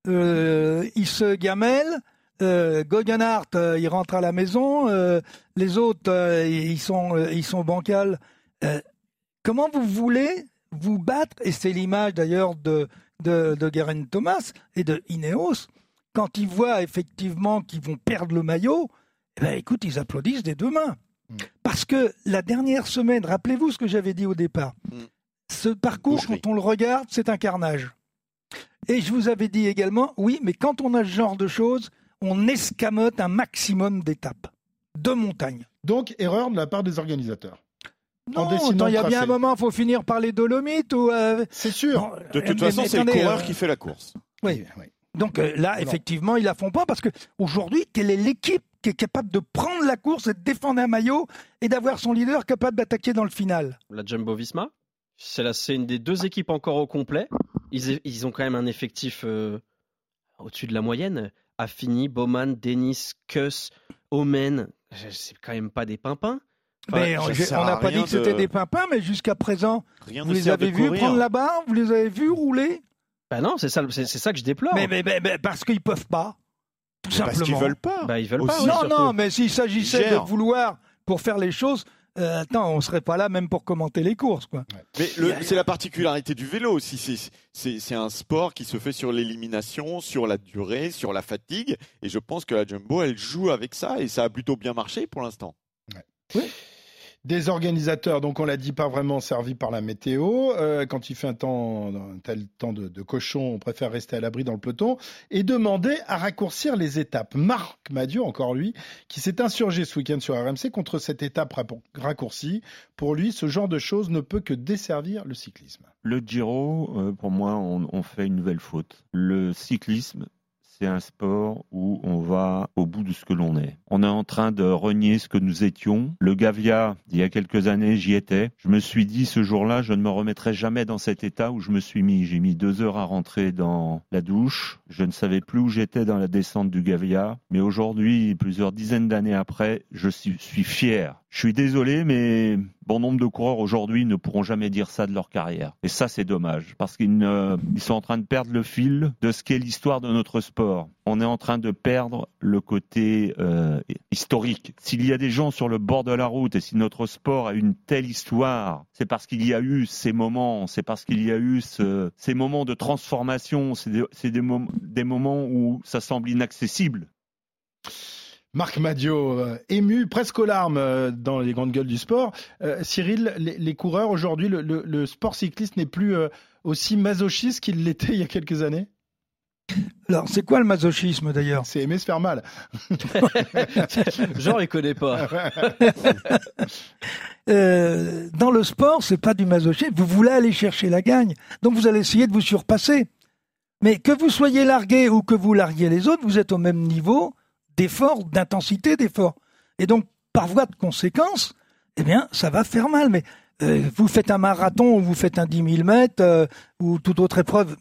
Euh, ils se gamellent. Euh, Guggenhardt, euh, il rentre à la maison. euh, les autres, euh, ils sont, euh, ils sont bancals. Euh, comment vous voulez vous battre, et c'est l'image d'ailleurs de, de, de Geraint Thomas et de Ineos, quand ils voient effectivement qu'ils vont perdre le maillot, eh ben, écoute, ils applaudissent des deux mains. Mm. Parce que la dernière semaine, rappelez-vous ce que j'avais dit au départ, Mm. ce parcours, Boucherie. quand on le regarde, c'est un carnage. Et je vous avais dit également, oui, mais quand on a ce genre de choses, on escamote un maximum d'étapes, de montagnes. Donc, erreur de la part des organisateurs. Non, il y a bien un moment, il faut finir par les Dolomites ou. euh, C'est sûr. bon, De euh, toute mais- façon, c'est le coureur euh, qui fait la course. Oui. Oui. Donc euh, là, effectivement, ils la font pas parce que aujourd'hui, quelle est l'équipe qui est capable de prendre la course et de défendre un maillot et d'avoir son leader capable d'attaquer dans le final? La Jumbo Visma. C'est la- c'est une des deux équipes encore au complet. Ils, ils ont quand même un effectif euh, au-dessus de la moyenne. Affini, Bowman, Dennis, Kuss, Omen. C'est quand même pas des pimpins. Mais on- n'a pas dit que c'était de- des pimpins, mais jusqu'à présent, Rien vous ne les avez vus courir. prendre la barre, vous les avez vus rouler? Bah non, c'est ça, c'est ça que je déplore. mais, mais- mais- mais parce qu'ils peuvent pas, tout simplement. Parce qu'ils veulent pas. Bah, ils veulent pas. Aussi. oui, non, non, mais s'il s'agissait de vouloir pour faire les choses, euh, attends, on serait pas là même pour commenter les courses, quoi. Mais le- c'est la particularité du vélo aussi. C'est un sport qui se fait sur l'élimination, sur la durée, sur la fatigue. Et je pense que la Jumbo, elle joue avec ça et ça a plutôt bien marché pour l'instant. Des organisateurs, donc on l'a dit, pas vraiment servis par la météo. Euh, quand il fait un temps, un tel temps de, de cochon, on préfère rester à l'abri dans le peloton et demander à raccourcir les étapes. Marc Madieu, encore lui, qui s'est insurgé ce week-end sur RMC contre cette étape raccourcie. Pour lui, ce genre de choses ne peut que desservir le cyclisme. Le Giro, euh, pour moi, on, on fait une nouvelle faute. Le cyclisme, c'est un sport où on va au bout de ce que l'on est. On est en train de renier ce que nous étions. Le Gavia, il y a quelques années, j'y étais. Je me suis dit ce jour-là, je ne me remettrai jamais dans cet état où je me suis mis. J'ai mis deux heures à rentrer dans la douche. Je ne savais plus où j'étais dans la descente du Gavia. Mais aujourd'hui, plusieurs dizaines d'années après, je suis, fier. Je suis désolé, mais bon nombre de coureurs aujourd'hui ne pourront jamais dire ça de leur carrière. Et ça, c'est dommage, parce qu'ils sont en train de perdre le fil de ce qu'est l'histoire de notre sport. On est en train de perdre le côté euh, historique. S'il y a des gens sur le bord de la route et si notre sport a une telle histoire, c'est parce qu'il y a eu ces moments, c'est parce qu'il y a eu ce- ces moments de transformation, c'est des, des des moments où ça semble inaccessible. Marc Madio, euh, ému, presque aux larmes euh, dans les grandes gueules du sport. Euh, Cyril, les, les coureurs aujourd'hui, le, le- le sport cycliste n'est plus euh, aussi masochiste qu'il l'était il y a quelques années? Alors, c'est quoi le masochisme d'ailleurs? C'est aimer se faire mal. <laughs> Genre, il connaît pas. <laughs> Euh, dans le sport, c'est pas du masochisme. Vous voulez aller chercher la gagne, donc vous allez essayer de vous surpasser. Mais que vous soyez largué ou que vous larguiez les autres, vous êtes au même niveau d'effort, d'intensité d'effort. Et donc, par voie de conséquence, eh bien, ça va faire mal. Mais euh, vous faites un marathon ou vous faites un 10 000 mètres euh, ou toute autre épreuve,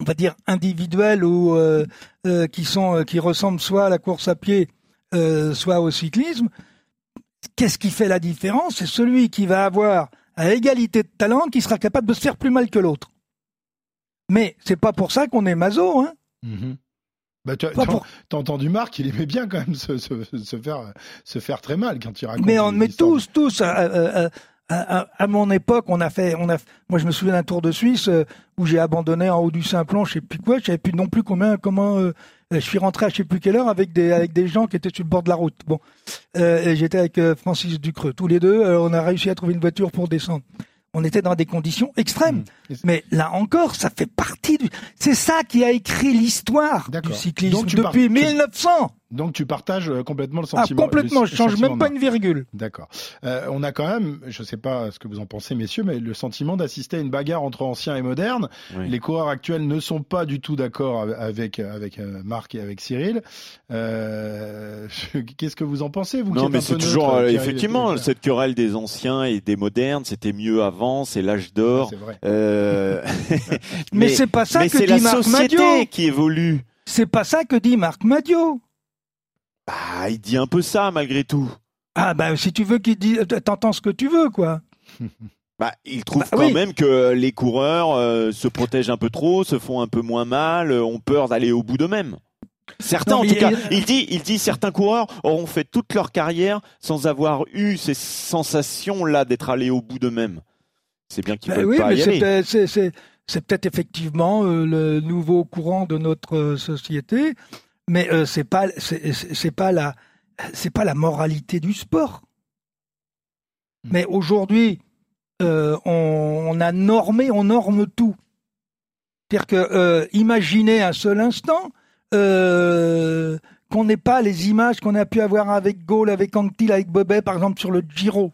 on va dire individuelle ou euh, euh, qui sont euh, qui ressemblent soit à la course à pied, euh, soit au cyclisme. Qu'est-ce qui fait la différence? C'est celui qui va avoir à égalité de talent qui sera capable de se faire plus mal que l'autre. Mais c'est pas pour ça qu'on est maso, hein. Bah, tu as pour- t'as entendu Marc, il aimait bien quand même se, se- se faire, se faire très mal quand il raconte. Mais, on, mais tous, tous, à, à- à- à- mon époque, on a fait, on a, moi je me souviens d'un Tour de Suisse euh, où j'ai abandonné en haut du Simplon, je sais plus quoi, je savais plus non plus combien, comment, euh, je suis rentré à je sais plus quelle heure avec des, avec des gens qui étaient sur le bord de la route. Bon, Euh, j'étais avec euh, Francis Ducreux, tous les deux, euh, on a réussi à trouver une voiture pour descendre. On était dans des conditions extrêmes. Mmh. Mais là encore, ça fait partie du. C'est ça qui a écrit l'histoire du cyclisme depuis tu- 1900. Donc tu partages euh, complètement le Ah, sentiment. complètement. le- Je change même pas une virgule. D'accord. Euh, on a quand même, je ne sais pas ce que vous en pensez, messieurs, mais le sentiment d'assister à une bagarre entre anciens et modernes. Oui. Les coureurs actuels ne sont pas du tout d'accord avec avec euh, Marc et avec Cyril. Euh, <laughs> Qu'est-ce que vous en pensez, vous qui Non, êtes mais c'est toujours euh, effectivement cette querelle des anciens et des modernes. C'était mieux avant, c'est l'âge d'or. C'est vrai. Euh, <laughs> Mais, c'est pas ça mais que c'est dit la Marc société Madio. qui évolue. C'est pas ça que dit Marc Madio. Bah, il dit un peu ça malgré tout. Ah bah si tu veux qu'il dise, t'entends ce que tu veux quoi. <laughs> Bah, il trouve Bah, quand oui. même que les coureurs euh, se protègent un peu trop, se font un peu moins mal, euh, ont peur d'aller au bout d'eux-mêmes. Certains, Non, en tout cas, il- il dit, il dit, certains coureurs auront fait toute leur carrière sans avoir eu ces sensations-là d'être allés au bout d'eux-mêmes. C'est bien qu'ils Ben veulent oui, pas mais y aller. c'est- c'est c'est- c'est peut-être effectivement euh, le nouveau courant de notre société, mais euh, c'est pas c'est pas la c'est pas la moralité du sport. Mais aujourd'hui, euh, on, on a normé, on norme tout. C'est-à-dire que euh, imaginez un seul instant euh, qu'on n'ait pas les images qu'on a pu avoir avec Gaulle, avec Anquetil, avec Bobet, par exemple sur le Giro,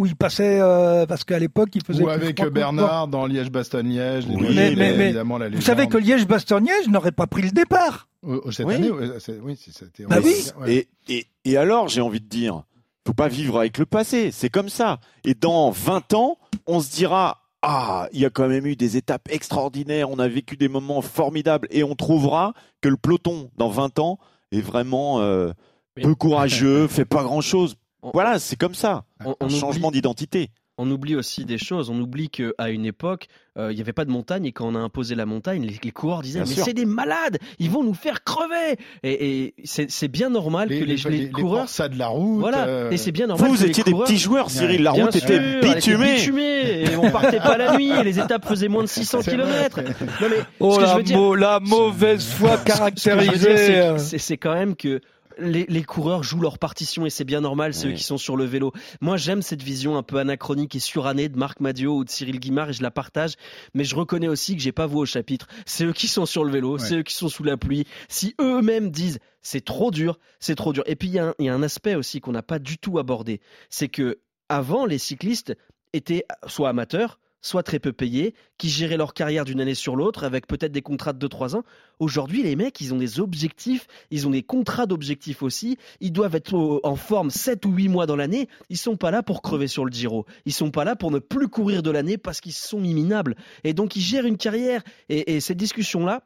où il passait euh, parce qu'à l'époque il faisait Ou avec Bernard dans Liège-Bastogne-Liège. les Oui, Liège, mais- mais- mais- évidemment, la Vous savez que Liège-Bastogne-Liège n'aurait pas pris le départ. Cette Oui. année, oui, c'était. Bah oui. ouais. Et, et, et alors, j'ai envie de dire, faut pas vivre avec le passé, c'est comme ça. Et dans 20 ans, on se dira, ah, il y a quand même eu des étapes extraordinaires, on a vécu des moments formidables, et on trouvera que le peloton, dans 20 ans, est vraiment euh, peu courageux, <laughs> fait pas grand-chose. On- Voilà, c'est comme ça. On, Un on changement d'identité. On oublie aussi des choses. On oublie qu'à une époque, euh, il n'y avait pas de montagne et quand on a imposé la montagne, les, les coureurs disaient Bien Mais c'est des malades Ils vont nous faire crever Et, et c'est c'est bien normal Les, que les, les, les les, les coureurs. ça de la route. Voilà, euh, et c'est bien normal Vous, que vous les étiez des petits joueurs, Cyril. La Bien route sûr, était bitumée. bitumée, et on partait pas la nuit et les étapes faisaient moins de 600 C'est km. Non mais Oh ce que je la, veux dire, mau- la mauvaise foi ce que je veux dire, caractérisée. c'est que- c'est c'est quand même que les, les coureurs jouent leur partition et c'est bien normal, ceux Oui. qui sont sur le vélo. Moi, j'aime cette vision un peu anachronique et surannée de Marc Madio ou de Cyril Guimard et je la partage. Mais je reconnais aussi que j'ai pas voix au chapitre. C'est eux qui sont sur le vélo, c'est eux qui sont sous la pluie. Si eux-mêmes disent c'est trop dur, c'est trop dur. Et puis il y, a un- il y a un aspect aussi qu'on n'a pas du tout abordé, c'est que avant les cyclistes étaient soit amateurs, soit très peu payés, qui géraient leur carrière d'une année sur l'autre avec peut-être des contrats de 2-3 ans. Aujourd'hui, les mecs, ils ont des objectifs, ils ont des contrats d'objectifs aussi, ils doivent être en forme 7 ou 8 mois dans l'année, ils sont pas là pour crever sur le Giro, ils sont pas là pour ne plus courir de l'année parce qu'ils sont minables. Et donc ils gèrent une carrière. Et, et cette discussion-là,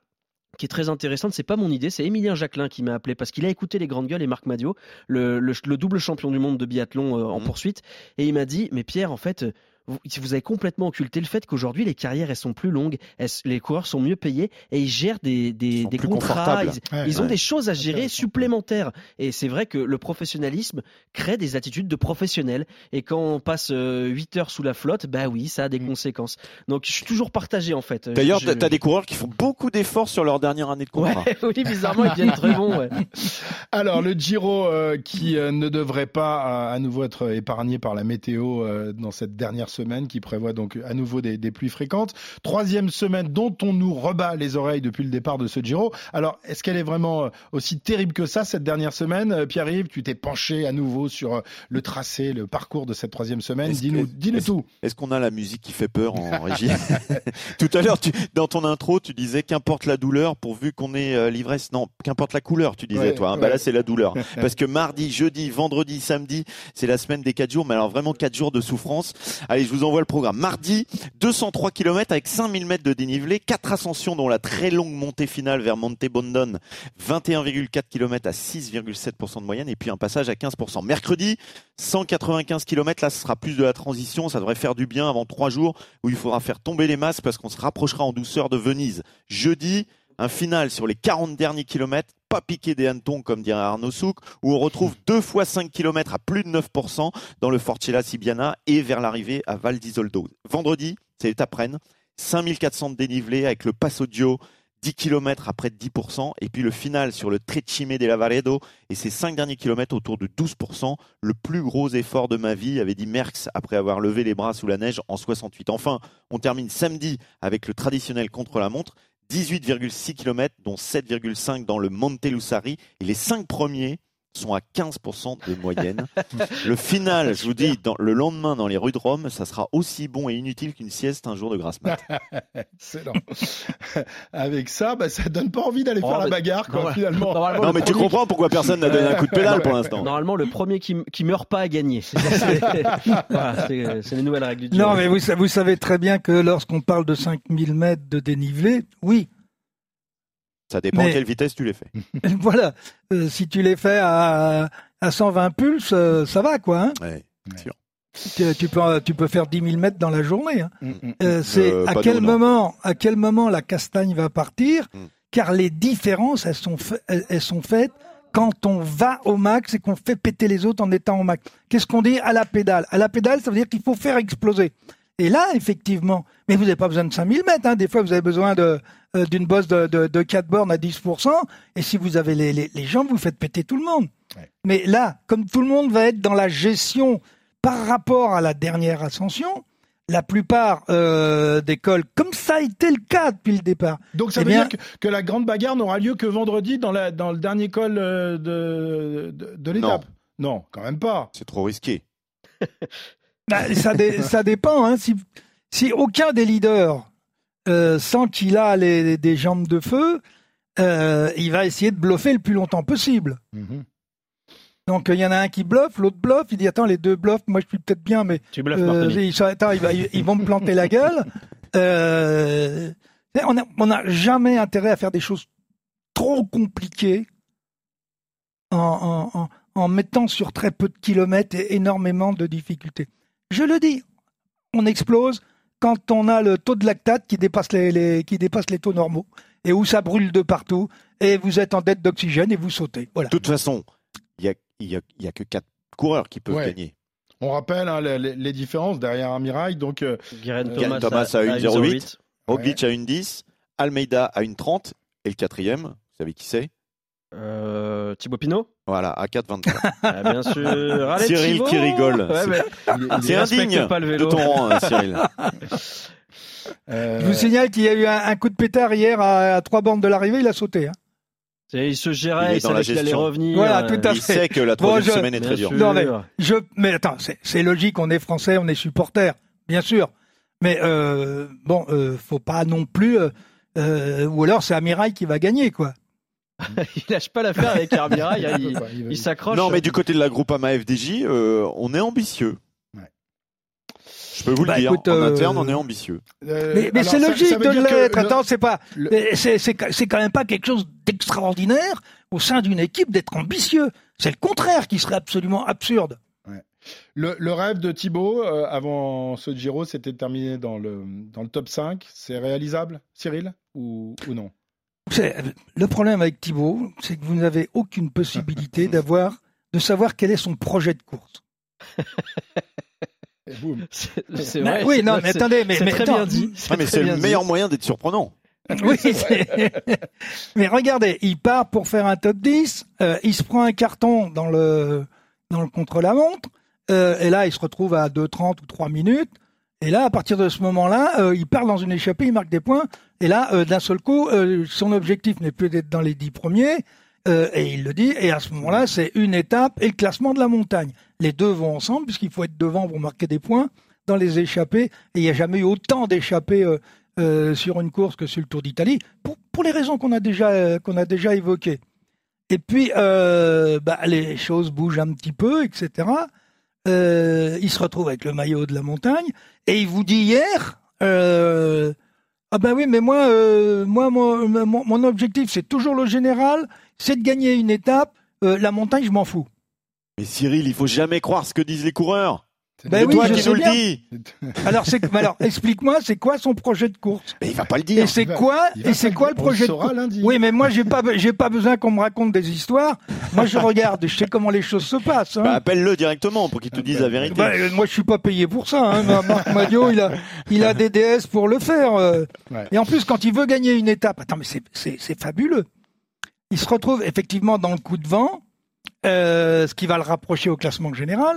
qui est très intéressante, c'est pas mon idée, c'est Émilien Jacquelin qui m'a appelé parce qu'il a écouté les grandes gueules et Marc Madio, le, le- le double champion du monde de biathlon euh, en Mhm. poursuite, et il m'a dit, mais Pierre, en fait, vous, vous avez complètement occulté le fait qu'aujourd'hui les carrières elles sont plus longues, elles- les coureurs sont mieux payés et ils gèrent des, des, Ils des contrats, ils, Ouais, ils ont des choses à gérer supplémentaires. Et c'est vrai que le professionnalisme crée des attitudes de professionnels. Et quand on passe 8 heures sous la flotte, bah oui, ça a des Mm. conséquences. Donc je suis toujours partagé en fait. D'ailleurs, Je- t'as as des coureurs qui font beaucoup d'efforts sur leur dernière année de Ouais, contrat. <laughs> oui, bizarrement, ils deviennent très bons. ouais. <laughs> Alors le Giro euh, qui euh, ne devrait pas euh, à nouveau être épargné par la météo euh, dans cette dernière semaine qui prévoit donc à nouveau des, des pluies fréquentes. Troisième semaine dont on nous rebat les oreilles depuis le départ de ce Giro. Alors est-ce qu'elle est vraiment euh, aussi terrible que ça cette dernière semaine? Euh, Pierre-Yves, tu t'es penché à nouveau sur euh, le tracé, le parcours de cette troisième semaine. Dis-nous, dis-nous est-ce- tout. Est-ce qu'on a la musique qui fait peur en <laughs> régie? <laughs> Tout à l'heure, dans ton intro, tu disais qu'importe la douleur pourvu qu'on ait l'ivresse. Non, qu'importe la couleur, tu disais Ouais, toi. hein. ouais. Bah là, c'est la douleur. <laughs> Parce que mardi, jeudi, vendredi, samedi, c'est la semaine des 4 jours, mais alors vraiment 4 jours de souffrance. Allez, je vous envoie le programme. Mardi, 203 km avec 5000 mètres de dénivelé, 4 ascensions dont la très longue montée finale vers Monte Bondon, 21,4 km à 6,7% de moyenne et puis un passage à 15%. Mercredi, 195 km, là ce sera plus de la transition, ça devrait faire du bien avant 3 jours où il faudra faire tomber les masses parce qu'on se rapprochera en douceur de Venise. Jeudi, un final sur les 40 derniers kilomètres, pas piqué des hannetons comme dirait Arnaud Souk, où on retrouve 2 fois 5 km à plus de 9% dans le Forcella Sibiana et vers l'arrivée à Val d'Isoldo. Vendredi, c'est l'étape Rennes, 5400 de dénivelé avec le Passo Dio, 10 km à près de 10%, et puis le final sur le Trecime de Lavaredo et ses 5 derniers kilomètres autour de 12%, le plus gros effort de ma vie, avait dit Merckx après avoir levé les bras sous la neige en 68. Enfin, on termine samedi avec le traditionnel contre-la-montre, 18,6 km, dont 7,5 dans le Monte Lussari, et les 5 premiers sont à 15% de moyenne. <laughs> Le final, je vous dis, dans, le lendemain dans les rues de Rome, ça sera aussi bon et inutile qu'une sieste un jour de grasse mat. <laughs> Excellent. <laughs> Avec ça, bah, ça donne pas envie d'aller Oh, faire la bagarre, quoi, Normalement- finalement. normalement, Non, mais tu premier- comprends pourquoi personne n'a donné un coup de pédale pour l'instant. Normalement, le premier qui, qui meurt pas a gagné. C'est voilà, les nouvelles règles du Non, Giro. mais vous, vous savez très bien que lorsqu'on parle de 5000 mètres de dénivelé, oui, Ça dépend Mais- à quelle vitesse tu les fais. <laughs> voilà. Euh, si tu les fais à, à 120 pulses, euh, ça va, quoi. hein. Ouais, sûr. tu, tu peux, tu peux faire 10 000 mètres dans la journée. hein. Mm, mm. Euh, c'est Euh, à quel moment, à quel moment la castagne va partir, Mm. car les différences, elles sont, elles sont faites quand on va au max et qu'on fait péter les autres en étant au max. Qu'est-ce qu'on dit à la pédale? À la pédale, ça veut dire qu'il faut faire exploser. Et là, effectivement, mais vous n'avez pas besoin de 5000 mètres. Hein. Des fois, vous avez besoin de euh, d'une bosse de, de, de 4 bornes à 10%. Et si vous avez les, les, les jambes, vous faites péter tout le monde. Ouais. Mais là, comme tout le monde va être dans la gestion par rapport à la dernière ascension, la plupart euh, des cols, comme ça a été le cas depuis le départ. Donc ça Eh veut bien- dire que, que la grande bagarre n'aura lieu que vendredi dans, la, dans le dernier col euh, de, de, de l'étape? Non. quand même pas. C'est trop risqué. <laughs> Bah, ça, dé- <laughs> ça dépend. Hein. Si, si aucun des leaders euh, sent qu'il a les, des jambes de feu, euh, il va essayer de bluffer le plus longtemps possible. Mhm. Donc il y en a un qui bluffe, l'autre bluffe. Il dit attends les deux bluffent, moi je suis peut-être bien, mais Tu bluffes, euh, ils, attends, ils, vont me planter la gueule. <laughs> On n'a on jamais intérêt à faire des choses trop compliquées en, en- en- en mettant sur très peu de kilomètres et énormément de difficultés. Je le dis, on explose quand on a le taux de lactate qui dépasse les, les- qui dépasse les taux normaux et où ça brûle de partout et vous êtes en dette d'oxygène et vous sautez. Voilà. De toute façon, il y a, il y a- il y a que quatre coureurs qui peuvent Ouais. gagner. On rappelle hein, les, différences derrière Amirail. Donc euh, Guerin Thomas, Thomas à à 1,08. 1,08. Roglic à 1,10, Almeida à 1,30 et le quatrième, vous savez qui c'est Euh, Thibaut Pinot Voilà, à 4,23. <laughs> Ah, Bien sûr. Allez, Cyril Thibaut qui rigole. Ouais, C'est- il il indigne pas le de vélo. ton rang, hein, Cyril. <laughs> euh, Je vous signale qu'il y a eu un, un coup de pétard hier à, à trois bornes de l'arrivée, il a sauté. hein. C'est- Il se Il gérait, il la savait qu'il allait revenir. Voilà, euh, tout à Il fait. sait que la troisième je- semaine est bien très dure. sûr. Non, mais Je, mais attends, c'est- logique, on est français, on est supporter, bien sûr. Mais euh, bon, euh, faut pas non plus. euh, euh, ou alors c'est Amiral qui va gagner, quoi. <laughs> il lâche pas l'affaire avec hein, <laughs> il s'accroche. Non, mais du côté de la Groupama FDJ, euh, on est ambitieux. Ouais. Je peux vous Bah, le dire, écoute, en euh, interne, on est ambitieux. Euh, Mais, c'est logique ça de dire l'être. le- Attends, c'est pas. le- C'est quand même pas quelque chose d'extraordinaire au sein d'une équipe d'être ambitieux. C'est le contraire qui serait absolument absurde. Le, le rêve de Thibaut euh, avant ce Giro, c'était de terminer dans le, dans le top 5. C'est réalisable, Cyril, ou, ou non? Le problème avec Thibaut, c'est que vous n'avez aucune possibilité <laughs> d'avoir, de savoir quel est son projet de course. C'est vrai. oui, c'est- non, mais attendez, mais, C'est mais très attends, bien dit. Mais c'est le dit. meilleur moyen d'être surprenant. Oui, <laughs> <laughs> mais regardez, il part pour faire un top 10, euh, il se prend un carton dans le, dans le contre-la-montre, euh, et là, il se retrouve à 2,30 ou 3 minutes, et là, à partir de ce moment-là, euh, il part dans une échappée, il marque des points, et là, euh, d'un seul coup, euh, son objectif n'est plus d'être dans les 10 premiers, euh, et il le dit, et à ce moment-là, c'est une étape et le classement de la montagne. Les deux vont ensemble, puisqu'il faut être devant pour marquer des points dans les échappées, et il n'y a jamais eu autant d'échappées euh, euh, sur une course que sur le Tour d'Italie, pour, pour les raisons qu'on a déjà qu'on a déjà évoquées. Et puis, bah, les choses bougent un petit peu, etc. Euh, il se retrouve avec le maillot de la montagne et il vous dit hier, euh, ah ben oui, mais moi, euh, moi, mon, mon, mon objectif, c'est toujours le général, c'est de gagner une étape. Euh, la montagne, je m'en fous. Mais Cyril, il faut jamais croire ce que disent les coureurs. Ben C'est oui, toi je qui nous le dis. <laughs> Alors, explique-moi, c'est quoi son projet de course? Mais il va pas le dire. Et c'est quoi va Et c'est quoi le on projet de course? lundi. Oui, mais moi, j'ai pas, j'ai pas besoin qu'on me raconte des histoires. Moi, je regarde, je sais comment les choses se passent. hein. Bah, appelle-le directement pour qu'il te dise la vérité. Bah, euh, moi, je suis pas payé pour ça. Hein. Mar- Marc Madio, il a, il a des DS pour le faire. euh. Ouais. Et en plus, quand il veut gagner une étape, attends, mais c'est fabuleux. Il se retrouve effectivement dans le coup de vent, euh, ce qui va le rapprocher au classement général.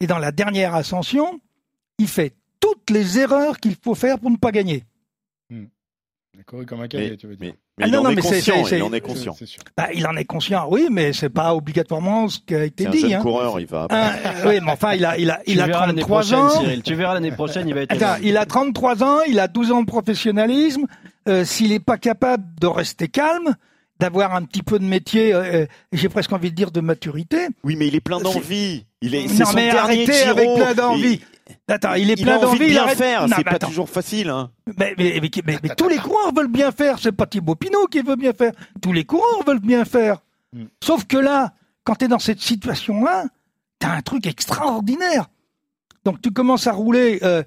Et dans la dernière ascension, il fait toutes les erreurs qu'il faut faire pour ne pas gagner. Il a couru comme un cadet, mais, tu veux dire. mais- mais Ah il non, en non, est mais c'est- conscient. c'est- Il en est conscient. Bah, il en est conscient, oui, mais c'est pas obligatoirement ce qui a été C'est un dit. jeune hein. coureur, il va. Hein, oui, mais enfin, il a, il a, Tu il a verras l'année 33 prochaine, ans. Cyril. Tu verras l'année prochaine, il va être. Attends, il a 33 ans, il a 12 ans de professionnalisme. Euh, S'il n'est pas capable de rester calme, d'avoir un petit peu de métier, euh, euh, j'ai presque envie de dire de maturité. Oui, mais il est plein d'envie. Il est. Non, C'est son mais dernier arrêtez Giro. avec plein d'envie. Attends, il est Il plein a envie de d'envie. il bien arrête- faire. Non, C'est pas attends. toujours facile. Hein. Mais, mais- mais- mais- mais tous les coureurs veulent bien faire. C'est pas Thibaut Pinot qui veut bien faire. Tous les coureurs veulent bien faire. Mm. Sauf que là, quand tu es dans cette situation-là, tu as un truc extraordinaire. Donc tu commences à rouler euh,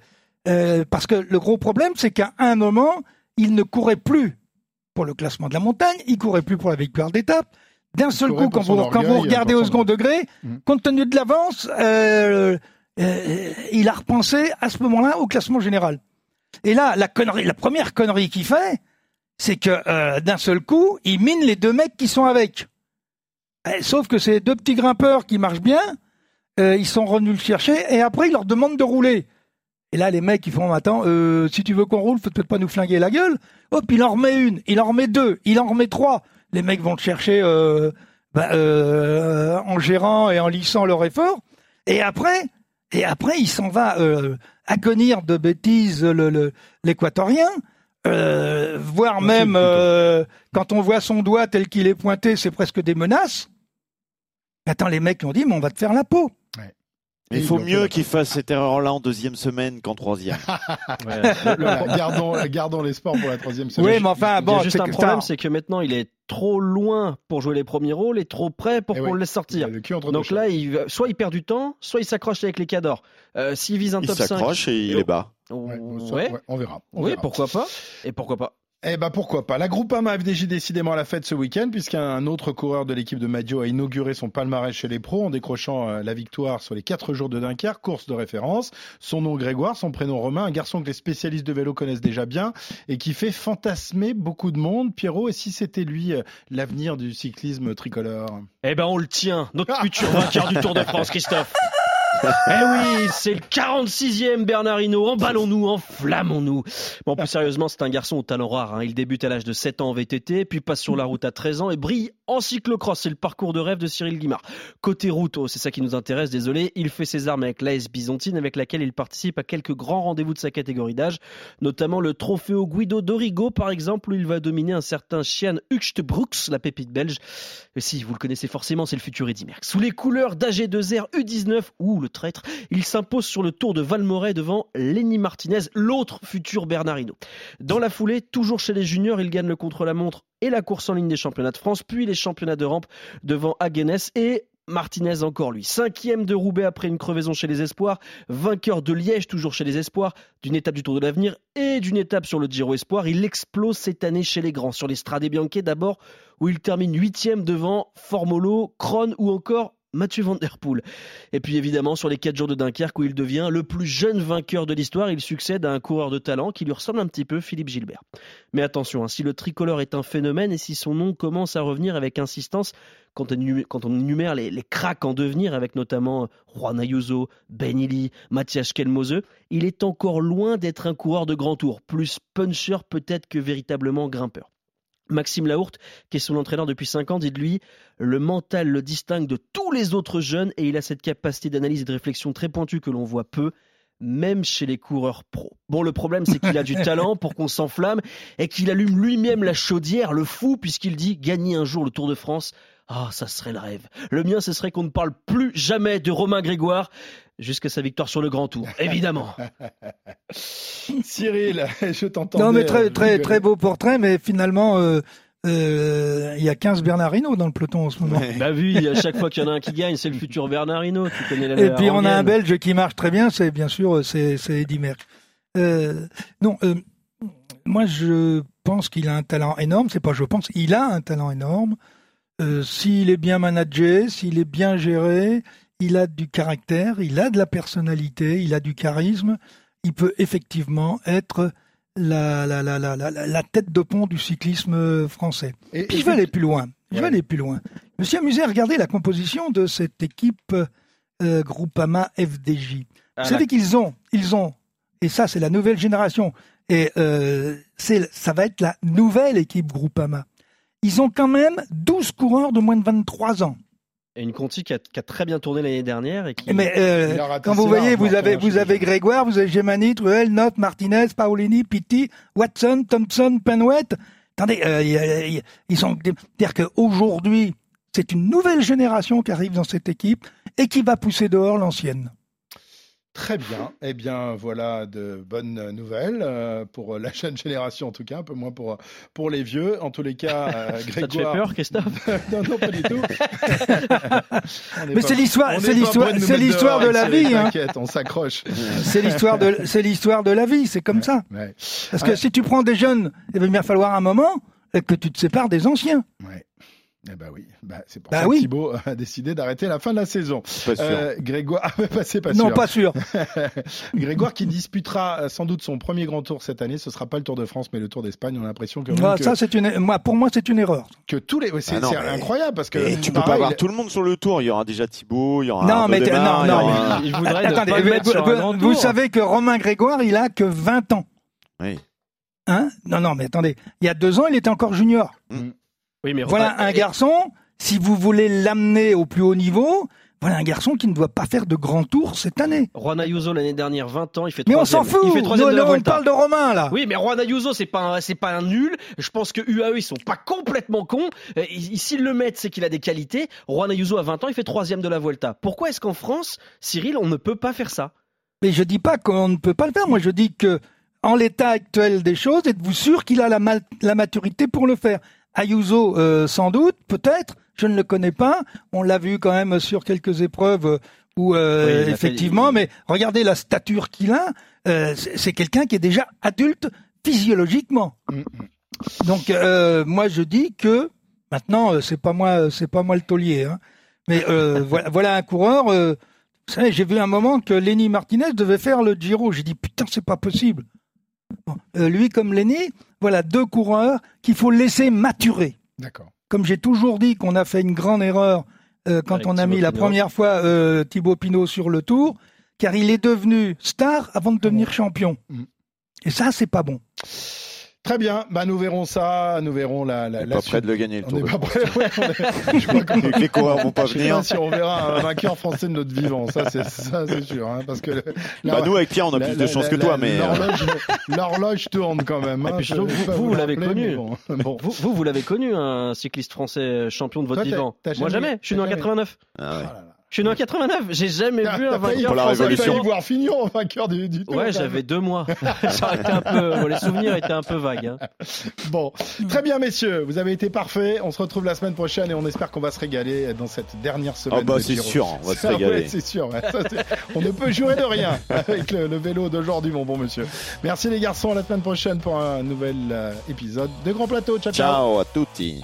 euh, parce que le gros problème, c'est qu'à un moment, il ne courait plus pour le classement de la montagne, il courait plus pour la victoire d'étape. D'un seul coup, quand vous, quand vous orgueil, regardez au second degré, Mm. compte tenu de l'avance, euh, euh, il a repensé à ce moment-là au classement général. Et là, la connerie, la première connerie qu'il fait, c'est que euh, d'un seul coup, il mine les deux mecs qui sont avec. Eh, sauf que c'est deux petits grimpeurs qui marchent bien, ils sont revenus le chercher, et après il leur demande de rouler. Et là, les mecs, ils font, attends, euh, si tu veux qu'on roule, faut peut-être pas nous flinguer la gueule. Hop, il en remet une, il en remet deux, il en remet trois. Les mecs vont le chercher euh, bah, euh, en gérant et en lissant leur effort. Et après, et après, il s'en va euh, acconir de bêtises le- le- l'équatorien. Euh, voire même euh, quand on voit son doigt tel qu'il est pointé, c'est presque des menaces. Attends, les mecs ont dit, mais on va te faire la peau. Il faut mieux d'accord. qu'il fasse cette erreur-là en deuxième semaine qu'en troisième. <laughs> Gardons, gardons l'espoir pour la troisième semaine. Oui, mais enfin, Il y a bon, juste c'est un que problème, c'est que maintenant il est trop loin pour jouer les premiers rôles et trop près pour Eh qu'on le laisse Il sortir. le Donc là, il, soit il perd du temps, soit il s'accroche avec les cadors. Euh, S'il vise un Il top 5. s'accroche et il est bas. Ouais, Ouais, ça, ouais, on verra. on oui, verra. pourquoi pas Et pourquoi pas Eh ben pourquoi pas. La Groupama FDJ décidément à la fête ce week-end puisqu'un autre coureur de l'équipe de Maggio a inauguré son palmarès chez les pros en décrochant euh, la victoire sur les quatre jours de Dunkerque, course de référence. Son nom Grégoire, son prénom Romain, un garçon que les spécialistes de vélo connaissent déjà bien et qui fait fantasmer beaucoup de monde. Pierrot, et si c'était lui euh, l'avenir du cyclisme tricolore? Eh ben on le tient, notre futur vainqueur du Tour de France, <laughs> Christophe. Eh oui, c'est le 46e Bernard. Emballons-nous, enflammons-nous. Bon, plus sérieusement, c'est un garçon au talent rare. hein. Il débute à l'âge de 7 ans en VTT, puis passe sur la route à 13 ans et brille en cyclocross. C'est le parcours de rêve de Cyril Guimard. Côté route, oh, c'est ça qui nous intéresse, désolé. Il fait ses armes avec l'AS Byzantine, avec laquelle il participe à quelques grands rendez-vous de sa catégorie d'âge, notamment le Trofeo Guido Dorigo, par exemple, où il va dominer un certain Chian Hucht Brooks, la pépite belge. Et si, vous le connaissez forcément, c'est le futur Eddy Merckx. Sous les couleurs d'AG2R U19, ou le il s'impose sur le Tour de Valmoret devant Lenny Martinez, l'autre futur Bernard Hinault. Dans la foulée, toujours chez les juniors, il gagne le contre-la-montre et la course en ligne des championnats de France, puis les championnats de rampe devant Haguenes et Martinez encore lui. Cinquième de Roubaix après une crevaison chez les Espoirs, vainqueur de Liège toujours chez les Espoirs, d'une étape du Tour de l'Avenir et d'une étape sur le Giro Espoir. Il explose cette année chez les grands, sur les Strade d'abord, où il termine huitième devant Formolo, Kron ou encore Mathieu Van Der Poel. Et puis évidemment sur les 4 jours de Dunkerque où il devient le plus jeune vainqueur de l'histoire, il succède à un coureur de talent qui lui ressemble un petit peu, Philippe Gilbert. Mais attention, hein, si le tricolore est un phénomène et si son nom commence à revenir avec insistance quand on, énumère les, les cracks en devenir avec notamment Juan Ayuso, Ben Illy, Mathias Kelmose, il est encore loin d'être un coureur de grand tour, plus puncher peut-être que véritablement grimpeur. Maxime Laourte, qui est son entraîneur depuis 5 ans, dit de lui le mental le distingue de tous les autres jeunes et il a cette capacité d'analyse et de réflexion très pointue que l'on voit peu, même chez les coureurs pros. Bon, le problème, c'est qu'il a du <laughs> talent pour qu'on s'enflamme et qu'il allume lui-même la chaudière, le fou, puisqu'il dit gagner un jour le Tour de France. Ah, ça serait le rêve. Le mien, ce serait qu'on ne parle plus jamais de Romain Grégoire jusqu'à sa victoire sur le Grand Tour, <laughs> évidemment. <laughs> Cyril, je t'entends. Non, mais très, très, très beau portrait, mais finalement, euh, euh, il y a 15 Bernard Hinault dans le peloton en ce moment. Bah vu, à chaque fois qu'il y en a un qui gagne, c'est le futur Bernard Hinault. Tu connais la Et puis on a un. Belge qui marche très bien, c'est bien sûr euh, c'est c'est Eddy Merckx. Euh, non, euh, moi je pense qu'il a un talent énorme. C'est pas je pense, il a un talent énorme. Euh, s'il est bien managé, s'il est bien géré, il a du caractère, il a de la personnalité, il a du charisme. Il peut effectivement être la, la, la, la, la, la tête de pont du cyclisme français. Et, Puis je vais aller plus loin. Je vais aller plus loin. Je me suis amusé à regarder la composition de cette équipe euh, Groupama FDJ. Ah, Vous savez qu'ils ont, ils ont, et ça c'est la nouvelle génération, et euh, c'est, ça va être la nouvelle équipe Groupama. Ils ont quand même 12 coureurs de moins de 23 ans. Et une Conti qui a, qui a très bien tourné l'année dernière et qui. Mais euh, quand vous voyez, vous avez, Martin, vous avez. Grégoire, vous avez Gemani, Truel, Note, Martinez, Paolini, Pitti, Watson, Thompson, Penwet. Attendez, euh, ils sont, c'est-à-dire qu'aujourd'hui, c'est une nouvelle génération qui arrive dans cette équipe et qui va pousser dehors l'ancienne. Très bien. Eh bien, voilà de bonnes nouvelles euh, pour la jeune génération, en tout cas, un peu moins pour, pour les vieux. En tous les cas, euh, <laughs> Ça te fait Grégoire. peur, Christophe <laughs> non, non, pas du tout. <laughs> Mais c'est l'histoire, c'est l'histoire, nous c'est l'histoire de la vie. Hein. T'inquiète, on s'accroche. C'est l'histoire de, c'est l'histoire de la vie. C'est comme ça. Ouais. Parce que Ouais. si tu prends des jeunes, il va bien falloir un moment que tu te sépares des anciens. Ouais. Eh ben oui, bah, c'est pour Bah ça oui. que Thibaut a <laughs> décidé d'arrêter la fin de la saison. Pas sûr. Euh, Grégoire, ah, <laughs> mais pas- c'est pas non, sûr. pas sûr. <laughs> Grégoire qui disputera euh, sans doute son premier grand tour cette année. Ce sera pas le Tour de France, mais le Tour d'Espagne. On a l'impression que, Ah, que, ça, c'est une, moi, pour moi, c'est une erreur. que tous les, c'est Ah incroyable parce que Et tu peux pas pareil, avoir tout le monde sur le tour. Il y aura déjà Thibaut, il y aura Non, mais non, il y non, aura- Il voudrait ne Attendez, vous, savez que Romain Grégoire, il a que 20 ans. Oui. Hein? Non, non, mais attendez. Il y a deux ans, il était encore junior. Oui, mais Voilà un garçon, si vous voulez l'amener au plus haut niveau, voilà un garçon qui ne doit pas faire de grands tours cette année. Juan Ayuso l'année dernière 20 ans, il fait Mais on s'en fout. Il fait troisième Nous, de la là, on Volta. parle de Romain, là. Oui, mais Juan Ayuso, c'est pas un, c'est pas un nul. Je pense que UAE, ils sont pas complètement cons. Euh, ils- S'ils le mettent, c'est qu'il a des qualités. Juan Ayuso, à 20 ans, il fait troisième de la Volta. Pourquoi est-ce qu'en France, Cyril, on ne peut pas faire ça? Mais je dis pas qu'on ne peut pas le faire. Moi, je dis que, en l'état actuel des choses, êtes-vous sûr qu'il a la maturité pour le faire? Ayuso, euh, sans doute, peut-être. Je ne le connais pas. On l'a vu quand même sur quelques épreuves où, euh, Oui, a fait- effectivement, mais regardez la stature qu'il a. Euh, c'est quelqu'un qui est déjà adulte physiologiquement. Donc, euh, moi, je dis que maintenant, euh, c'est pas moi, c'est pas moi le taulier. Hein. Mais euh, <laughs> voilà, voilà un coureur. euh, vous savez, j'ai vu un moment que Lenny Martinez devait faire le Giro. J'ai dit putain, c'est pas possible. Bon, euh, lui comme Lenny, voilà deux coureurs qu'il faut laisser maturer. D'accord. Comme j'ai toujours dit qu'on a fait une grande erreur euh, quand Avec on a mis la première fois euh, Thibaut Pinot sur le tour, car il est devenu star avant de devenir champion. Mm. Et ça, c'est pas bon. Très bien. Bah, nous verrons ça. Nous verrons la, la, On est la pas suite. près de le gagner le On tour. de pas prêt. ouais, on est- <laughs> je crois qu'on- Les coureurs vont pas Je sais venir. pas si on verra un vainqueur français de notre vivant, ça c'est ça c'est sûr, hein, parce que le- Bah, nous, avec Pierre, on a la- plus la- de chance la- que toi, la- mais. euh, l'horloge l'horloge tourne quand même. Et hein, je vous- pas vous, vous l'avez connu. Bon, <laughs> bon. Vous, vous, vous l'avez connu, un cycliste français champion de votre Toi, vivant. Moi, jamais- jamais. Je suis né en t'as jamais- 89. Ah ouais. Oh là là. Je suis né en 89. J'ai jamais vu un vainqueur Pour la révolution. voir Fignon vainqueur du, du tour. Ouais, j'avais deux mois. <laughs> <laughs> Ça aurait été un peu, bon, les souvenirs étaient un peu vagues. hein. Bon, très bien messieurs, vous avez été parfaits. On se retrouve la semaine prochaine et on espère qu'on va se régaler dans cette dernière semaine. Ah bah de c'est sûr, on va se ouais, régaler. c'est sûr. ouais. Ça, on ne peut jurer de rien <laughs> avec le, le vélo d'aujourd'hui, mon bon monsieur. Merci les garçons. À la semaine prochaine pour un nouvel euh, épisode de Grand Plateau. Ciao, ciao. Ciao à tutti.